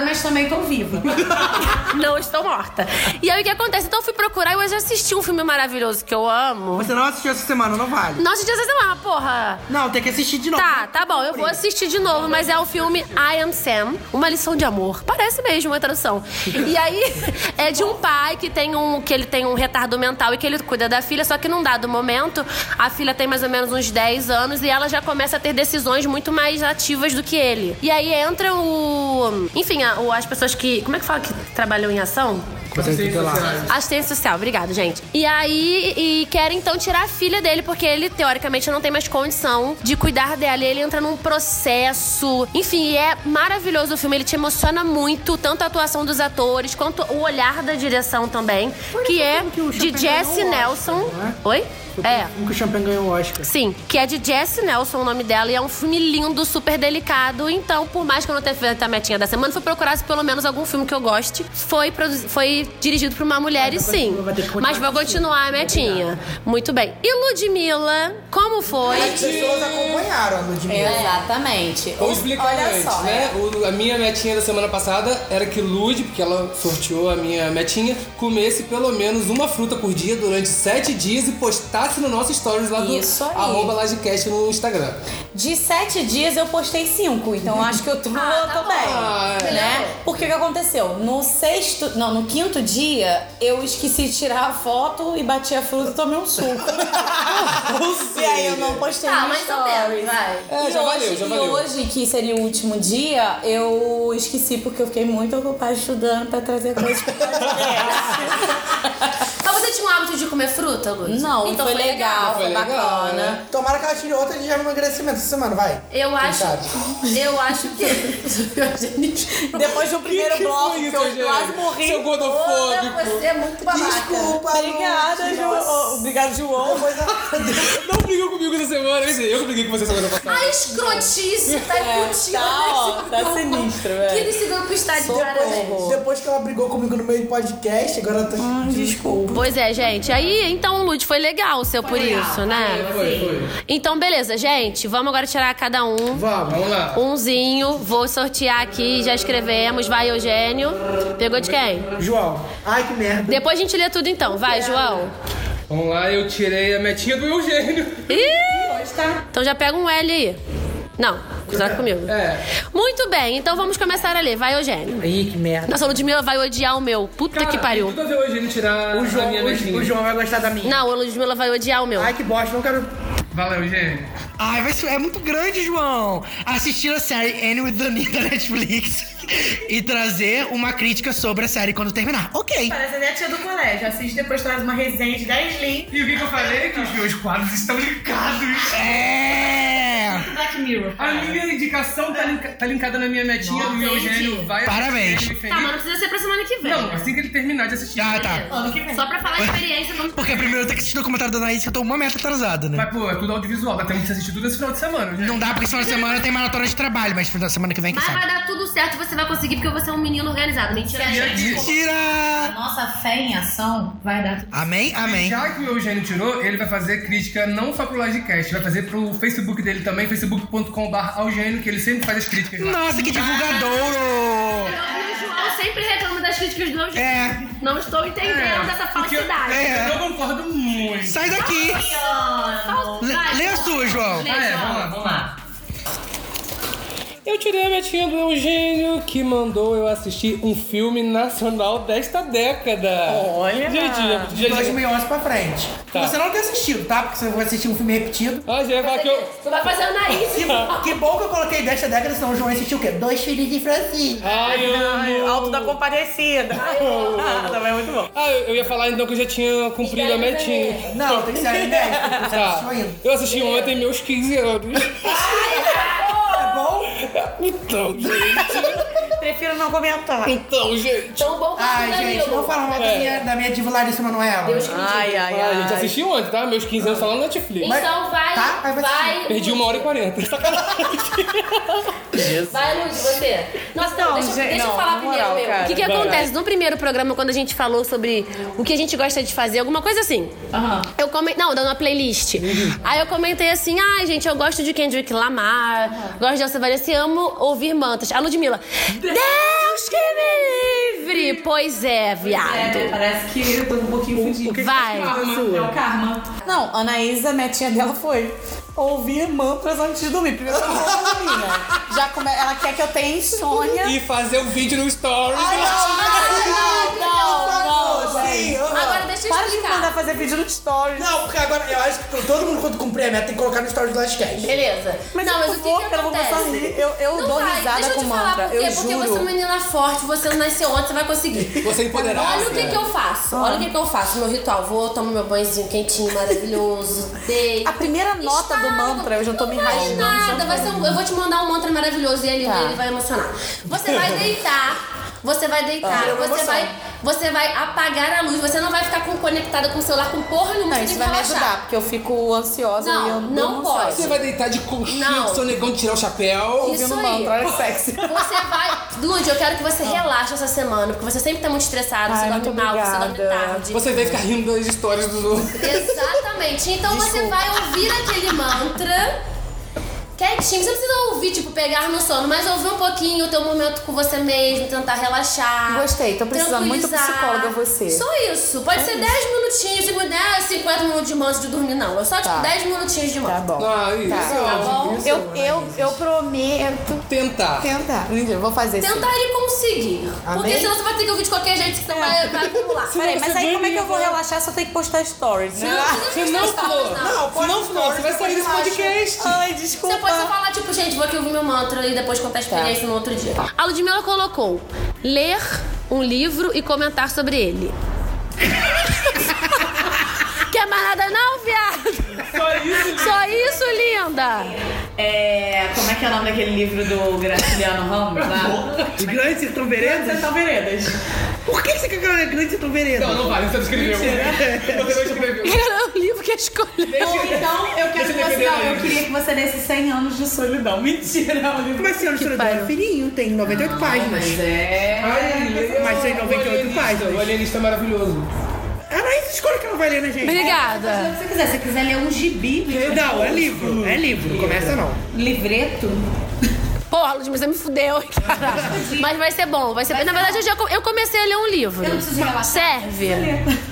Mas também tô viva. Não estou morta. E aí o que acontece? Então eu fui procurar e hoje assisti um filme maravilhoso que eu amo. Você não assistiu essa semana, não vale. Nossa, dia essa semana, porra. Não, tem que assistir de novo. Tá, tá bom, eu vou assistir de novo, mas é o filme I Am Sam, uma lição de amor. Parece mesmo uma tradução. E aí é de um pai que tem um que ele tem um retardo mental e que ele cuida da filha, só que num dado momento, a filha tem mais ou menos uns 10 anos e ela já começa a ter decisões muito mais ativas do que ele. E aí entra o, enfim, as pessoas que, como é que fala que trabalham em ação? Assistência social. Assistência social, obrigado, gente. E aí, e querem então tirar a filha dele, porque ele, teoricamente, não tem mais condição de cuidar dela. E ele entra num processo. Enfim, é maravilhoso o filme. Ele te emociona muito, tanto a atuação dos atores, quanto o olhar da direção também. Que é filme que o de Champagne Jesse Nelson. Oscar, é? Oi? É. O que o Champagne ganhou o Oscar. Sim, que é de Jessie Nelson, o nome dela, e é um filme lindo, super delicado. Então, por mais que eu não tenha feito a metinha da semana, fui procurar se pelo menos algum filme que eu goste. Foi, foi dirigido por uma mulher e sim. Mas vou continuar a metinha. Muito bem. E Ludmilla, como foi? As pessoas acompanharam a Ludmilla. Exatamente. Vou explicar Olha antes, só, né? O- a minha metinha da semana passada era que Lud, porque ela sorteou a minha metinha, comesse pelo menos uma fruta por dia durante sete dias e postasse no nosso stories lá do Isso aí. arroba Lagecast no Instagram. De sete dias eu postei cinco, então acho que eu tô, tô bem. Ah, é. né? Porque o que aconteceu? No sexto, não, no quinto dia, eu esqueci de tirar a foto e bati a fruta e tomei um suco. e aí eu não postei Ah, no menos, stories. vai. É, e já hoje, valeu, já e valeu. hoje, que seria o último dia, eu esqueci porque eu fiquei muito ocupada estudando pra trazer coisas podcast. Mas você tinha um hábito de comer fruta, Lud? Não, então foi, legal, foi, Foi legal, bacana. né? Tomara que ela tire outra de emagrecimento essa semana, vai. Eu acho. sabe? Eu acho que. Depois do primeiro que bloco, foi que isso, eu gente? quase morri. Seu gordofóbico. Você é muito babaca. Desculpa, Obrigada, João. nossa. Obrigada, João. Não brigou comigo essa semana, eu que briguei com você semana passada. A escrotice tá É, contigo. tá, ó, tá sinistro, velho. Que esse grupo está de parabéns. Depois que ela brigou comigo no meio do podcast, agora ela tá. Desculpa. Pois é, gente. Aí, então, Lud, foi legal o seu por isso, né? Foi, foi. Então, beleza, gente. Vamos agora tirar cada um. Vamos. Vamos lá. Umzinho. Vou sortear aqui, já escrevemos. Vai, Eugênio. Pegou de quem? João. Ai, que merda. Depois a gente lê tudo então. Vai, João. Vamos lá, eu tirei a metinha do Eugênio. Ih! Então já pega um L aí. Não, cuidado comigo. É. Muito bem, então vamos começar a ler. Vai, Eugênio. Ih, que merda. Nossa, Ludmilla vai odiar o meu. Puta Cara, que pariu. Tudo a ver o Eugênio tirar O a João, minha metinha. o, o João vai gostar da minha. Não, a Ludmilla vai odiar o meu. Ai, que bosta, não quero. Lá, Eugênio. Ai, vai ser, é muito grande, João. Assistir a série Annie with Dani da Netflix e trazer uma crítica sobre a série quando terminar. Ok. Parece até a tia do colégio. Assiste depois traz uma resenha de 10 links. E o que, que eu falei? Que os meus quadros estão ligados. É. Black Mirror. A minha indicação tá, linka- tá linkada na minha metinha do Eugênio. Vai Parabéns. assistir Tá, mas não precisa ser pra semana que vem. Não, assim que ele terminar de assistir. Ah, tá. Só pra falar a experiência, não Porque primeiro eu tenho que assistir o documentário da Anaís que eu tô uma meta atrasada, né? Mas, pô, é tudo audiovisual. Dá tempo de você assistir tudo esse final de semana. Eugênio. Não dá porque esse final de semana tem maratona de trabalho, mas final de semana que vem, quem Mas sabe? vai dar tudo certo, você vai conseguir, porque você é um menino organizado. Mentira, gente. Mentira! Nossa fé em ação vai dar tudo. Amém? Amém. Já que o Eugênio tirou, ele vai fazer crítica não só pro Livecast, vai fazer pro Facebook dele também, facebook.com.br Eugênio, que ele sempre faz as críticas lá. Nossa, que divulgadouro! O João sempre reclama das críticas do Eugênio. É. Não estou entendendo essa porque eu- falsidade. É. Eu concordo muito. Sai daqui! Lê, Vai, lê a sua, João. Lê, Ah, é, João. vamos lá, vamos lá. Eu tirei a metinha do Eugênio, que mandou eu assistir um filme nacional desta década. Olha! Gente, já, De já, já, 2011 pra frente. Tá. Você não tem assistido, tá? Porque você vai assistir um filme repetido. ah, já ia falar que eu... Tu vai fazer o nariz. Que, que bom que eu coloquei desta década, senão o João assistiu o quê? Dois filhos de Francisco. Ai, eu Ai, amo. Alto da Compadecida. Também é muito bom. Ah, eu, eu ia falar então que eu já tinha cumprido a metinha. Não, tem que ser porque você Tá. assistiu ainda. Eu assisti ontem meus 15 anos. É bom? Então, gente. Prefiro não comentar. Então, gente. Tão bom Ai, gente, vamos falar mal da, É. minha, da minha diva Larissa Manoela. Deus que me Ai, diga. ai, Ah, a gente ai. assistiu ontem, tá? Meus 15 anos falando na Netflix. Então vai, Tá? Vai vai. Perdi uma hora e quarenta. Sacanagem. Vai, Luz, você. Nossa, não, Não, deixa, gente, deixa eu não, falar na primeiro, moral, meu. cara. O que, que Vai, acontece? No primeiro programa, quando a gente falou sobre o que a gente gosta de fazer, alguma coisa assim. Eu comentei. Não, dando uma playlist. Aí eu comentei assim: ai, gente, eu gosto de Kendrick Lamar, gosto de Elsa Vanessa e amo ouvir mantas. A Ludmilla. Deus que me livre! Pois é, viado. parece que eu tô um pouquinho fudido. Vai. É o karma. Não, a Anaísa, a metinha dela foi ouvir mantras antes de dormir. Primeiro que eu não vou dormir, né? Já come... Ela quer que eu tenha insônia. E fazer o vídeo no Stories. não, não, de mandar fazer vídeo no stories. Não, porque agora eu acho que todo mundo quando cumprir a meta tem que colocar no story do Lastcast. Beleza. Mas não, eu mas não o que, vou, que porque eu não vou conseguir. Eu, eu Não dou vai. risada Deixa eu com te mantra. Eu Porque juro. você é uma menina forte, você não nasceu ontem, você vai conseguir. Você é empoderada. Olha o que, que eu faço. Olha o que, que eu faço. Meu ritual. Vou, tomo meu banhozinho quentinho, maravilhoso. Deito. A primeira nota do Estalo. mantra, eu já tô me rasgando. nada. Vai ser um- eu vou te mandar um mantra maravilhoso e ele, Tá. ele vai emocionar. Você vai deitar. Você vai deitar, Ah, você vai, você vai apagar a luz, você não vai ficar com, conectada com o celular com porra nenhuma, Não, você isso vai que me relaxar. ajudar, porque eu fico ansiosa Não, e eu não pode. Você vai deitar de conchinha Não. com seu negão tirar o chapéu. Isso Ouvindo aí. mantra, que sexy. Você vai. Lud, eu quero que você relaxe essa semana, porque você sempre tá muito estressado, você Ai, dorme muito mal, você dorme tarde. Você vai ficar rindo das histórias dos outros. Exatamente. Então você vai ouvir aquele mantra. Quietinho, você precisa ouvir, tipo, pegar no sono, mas ouvir um pouquinho o teu momento com você mesmo, tentar relaxar. Gostei, tô precisando muito psicóloga você. Só isso. Pode ser 10 minutinhos, 5, 10, 50 minutos de mantra de dormir, não. É só, tipo, Tá. 10 minutinhos de Tá mantra. bom. Ah, isso. Tá bom? Eu, eu, eu prometo Tentar. tentar. Eu vou fazer sim. Tentar e conseguir. Porque Amém? senão você vai ter que ouvir de qualquer jeito, que você vai, vai acumular. Peraí, mas aí como é que eu vou relaxar se eu tenho que postar stories, né? Se não for, Não, se não for, você vai sair desse podcast. Ai, desculpa. Você pode só falar, tipo, gente, vou aqui ouvir meu mantra e depois contar a experiência no outro dia. A Ludmilla colocou ler um livro e comentar sobre ele. Quer mais nada não, viado? Só isso. Só isso, linda. É, como é que é o nome daquele livro do Graciliano Ramos lá? Grandes Sertão Veredas? Sertão Veredas. Por que você quer que eu Grande Sertão Veredas? Não, não vale, você não escreveu. Você não escreveu. Era o livro que escolheu. Ou então, eu quero que você. Não, eu queria que você desse 100 anos de solidão. Mentira, é um livro. Mas Senhora Solidão pariu. é fininho, tem 98 páginas. Mas é. Mas tem 98 páginas. O alienista é maravilhoso. Ah, é essa escolha que ela vai ler, né, gente? Obrigada. Se você quiser, se você quiser ler um gibi, Não, é livro. É livro. Não começa não. livreto, Porra, Ludmilla, você me fudeu, caralho. Mas vai ser bom, vai ser Na verdade, eu, já, eu comecei a ler um livro. eu não preciso. Serve.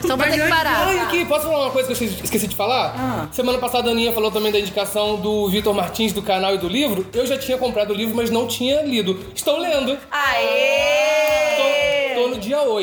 Então vai ter que parar. Ai, aqui, posso falar uma coisa que eu esqueci- esqueci de falar? Semana passada a Aninha falou também da indicação do Vitor Martins do canal e do livro. Eu já tinha comprado o livro, mas não tinha lido. Estou lendo. Aê!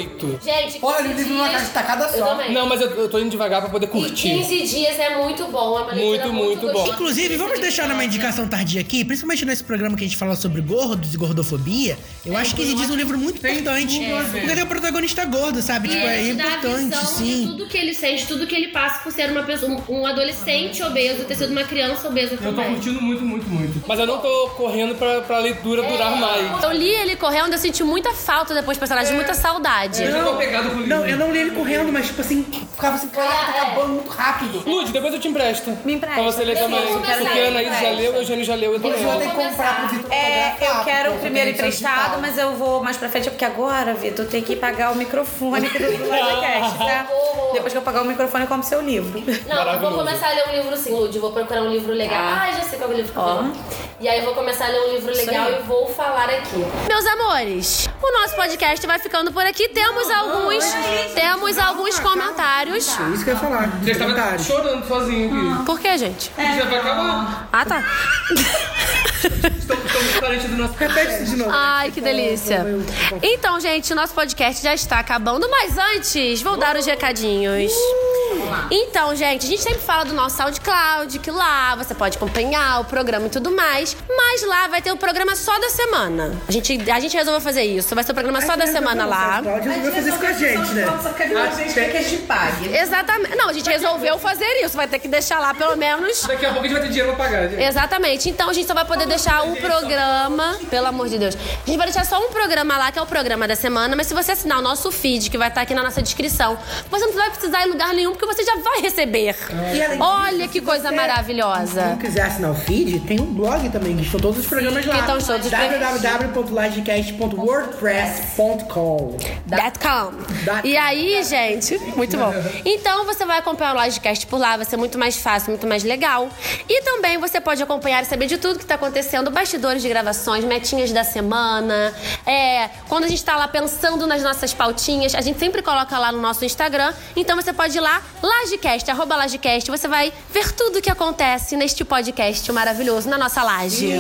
Tô, tô no dia 8. Gente, 15 Olha, o livro numa dias- caixa de tacada só. também. Não, mas eu, eu tô indo devagar pra poder curtir. 15 dias é muito bom, é uma leitura Muito, muito bom. gostosa. Inclusive, vamos deixar numa indicação tardia aqui, principalmente nesse programa que a gente fala sobre gordos e gordofobia. Eu acho que existe um livro muito importante. Porque tem o protagonista gordo, sabe? Tipo, é ele te dá a importante, visão sim. de tudo que ele sente, tudo que ele passa por ser uma pessoa, um, um adolescente obeso, ter sido uma criança obesa Eu tô também. curtindo muito, muito, muito. Mas eu não tô correndo pra, pra leitura durar mais. Eu li ele correndo, eu senti muita falta depois do personagem, muita saudade. Eu pegado com o livro. Não, eu não li ele correndo, mas tipo assim, ficava assim, caraca, tá acabando muito rápido. Lud, depois eu te empresto. Me empresta. Pra você ler Eu também. vou começar, Porque a Anaís já leu, o Eugênio já leu, eu Inclusive, eu também. tenho que comprar pro Vitor É, eu quero porque primeiro emprestado, mas eu vou mais pra frente, porque agora, Vitor, tem que pagar o microfone do podcast, tá? Depois que eu pagar o microfone, eu compro seu livro. Não, eu vou começar a ler um livro sim, Lud. Vou procurar um livro legal. Tá. Ah, já sei qual é o livro que eu vou. E aí eu vou começar a ler um livro legal e vou falar aqui. Meus amores, o nosso podcast vai ficando por aqui. Temos alguns, temos alguns comentários. Isso que eu ia falar. Já estava chorando sozinho aqui. Por que, gente? Já vai acabar. Ah, tá. Repete isso de novo. Ai, que delícia. Então, gente, o nosso podcast já está acabando, mas antes, vou dar os recadinhos. Então, gente, a gente sempre fala do nosso SoundCloud, que lá você pode acompanhar o programa e tudo mais, mas lá vai ter o programa só da semana. A gente, a gente resolveu fazer isso, vai ser o programa só da semana lá. Cláudio resolveu fazer isso com a gente, né? Só a gente quer que a gente pague. Exatamente. Não, a gente resolveu fazer isso, vai ter que deixar lá pelo menos Daqui a pouco a gente vai ter dinheiro pra pagar. Exatamente. Então a gente só vai poder deixar o programa, pelo amor de Deus. A gente vai deixar só um programa lá, que é o programa da semana, mas se você assinar o nosso feed, que vai estar aqui na nossa descrição, você não vai precisar ir em lugar nenhum, porque você já vai receber. Além Olha que se coisa você maravilhosa. não quiser assinar o feed, tem um blog também, que estão todos os programas lá. Que estão todos os www.lagecast.wordpress.com Dot .com. E aí, gente, muito bom. Então você vai acompanhar o Lodcast por lá, vai ser muito mais fácil, muito mais legal. E também você pode acompanhar e saber de tudo que tá acontecendo, bastidores de gravações, metinhas da semana. É, quando a gente tá lá pensando nas nossas pautinhas, a gente sempre coloca lá no nosso Instagram. Então você pode ir lá, Lagecast, arroba Lagecast, você vai ver tudo o que acontece neste podcast maravilhoso, na nossa laje.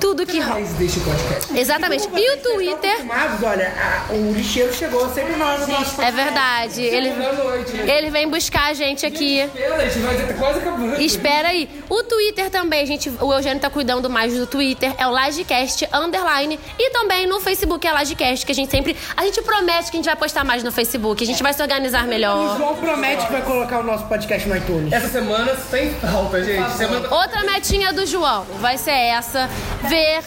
Tudo que rola. Podcast. Exatamente. E o Twitter. Olha, a- o lixeiro chegou sempre nós no nosso É verdade. Ele, né? ele vem buscar a gente aqui. Espera, a gente vai tá quase acabando. Espera aí. O Twitter também, gente. O Eugênio tá cuidando mais do Twitter. É o Lagecast Underline. E também no Facebook é Lagecast, que a gente sempre. A gente promete que a gente vai postar mais no Facebook. A gente vai se organizar O melhor. João promete que vai colocar o nosso podcast no iTunes. Essa semana sem falta, gente. Semana... Outra metinha do João vai ser essa. Ver.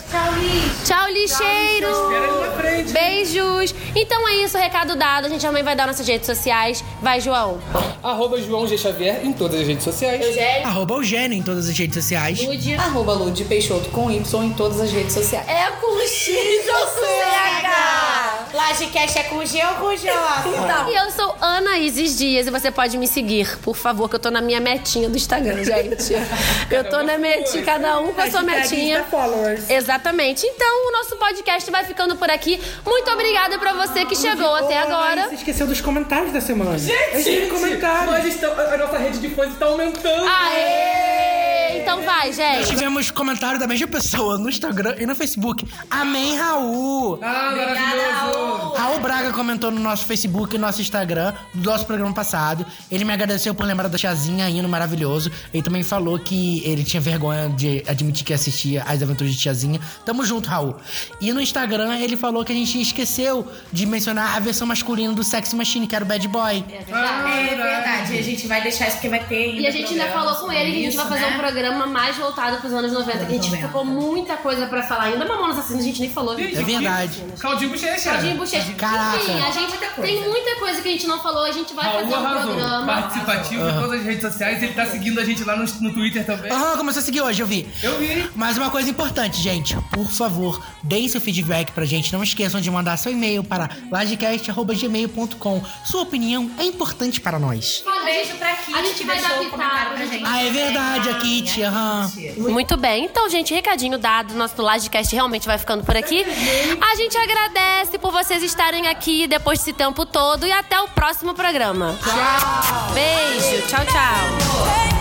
Tchau, lixeiro. Espera ali na frente. Beijos. Então é isso, recado dado. A gente também vai dar nossas redes sociais. Vai, João. Arroba João G. Xavier em todas as redes sociais. Arroba o Gênio em todas as redes sociais. Arroba Lud Peixoto com Y em todas as redes sociais. É com X ou CH? Lagecast é com G ou com J? E eu sou Ana Isis Dias e você pode me seguir, por favor, que eu tô na minha metinha do Instagram, gente. Eu tô na metinha, cada um com a sua metinha. Exatamente. Então, o nosso podcast vai ficando por aqui. Muito obrigada pra você que chegou até agora. Você esqueceu dos comentários da semana. Gente, Gente, comentários. nós estamos, a nossa rede de fãs está aumentando. Aê! Então vai, gente. Tivemos comentário da mesma pessoa no Instagram e no Facebook. Amém, Raul. Ah, maravilhoso. Raul Braga comentou no nosso Facebook e no nosso Instagram do nosso programa passado. Ele me agradeceu por lembrar da Tiazinha indo maravilhoso. Ele também falou que ele tinha vergonha de admitir que assistia as aventuras de Tiazinha. Tamo junto, Raul. E no Instagram ele falou que a gente esqueceu de mencionar a versão masculina do Sex Machine, que era o Bad Boy. É verdade, a gente vai deixar isso porque vai ter. E a gente ainda falou com ele que a gente vai fazer um programa mais voltado pros anos 90. Que a gente ficou muita coisa pra falar ainda. Mamonas Assassinas a gente nem falou. É verdade. Claudinho Bochecha. Claudinho Bochecha. Caraca. Enfim, a gente tem muita coisa que a gente não falou. A gente vai Raul fazer um arrasou. programa. Participativo em todas as redes sociais. Ele tá seguindo a gente lá no, no Twitter também. Aham, começou a seguir hoje, eu vi. Eu vi. Mas uma coisa importante, gente, por favor, deem seu feedback pra gente. Não esqueçam de mandar seu e-mail para lagecast.gmail.com. Sua opinião é importante para nós. Um beijo pra Kit, A gente vai dar pitaco, gente gente. Ah, é verdade, a Kit, aham. Muito bem. Então, gente, recadinho dado. Nosso Lagecast realmente vai ficando por aqui. A gente agradece por vocês estarem aqui depois desse tempo todo. E até o próximo programa. Tchau. Beijo. Tchau, tchau.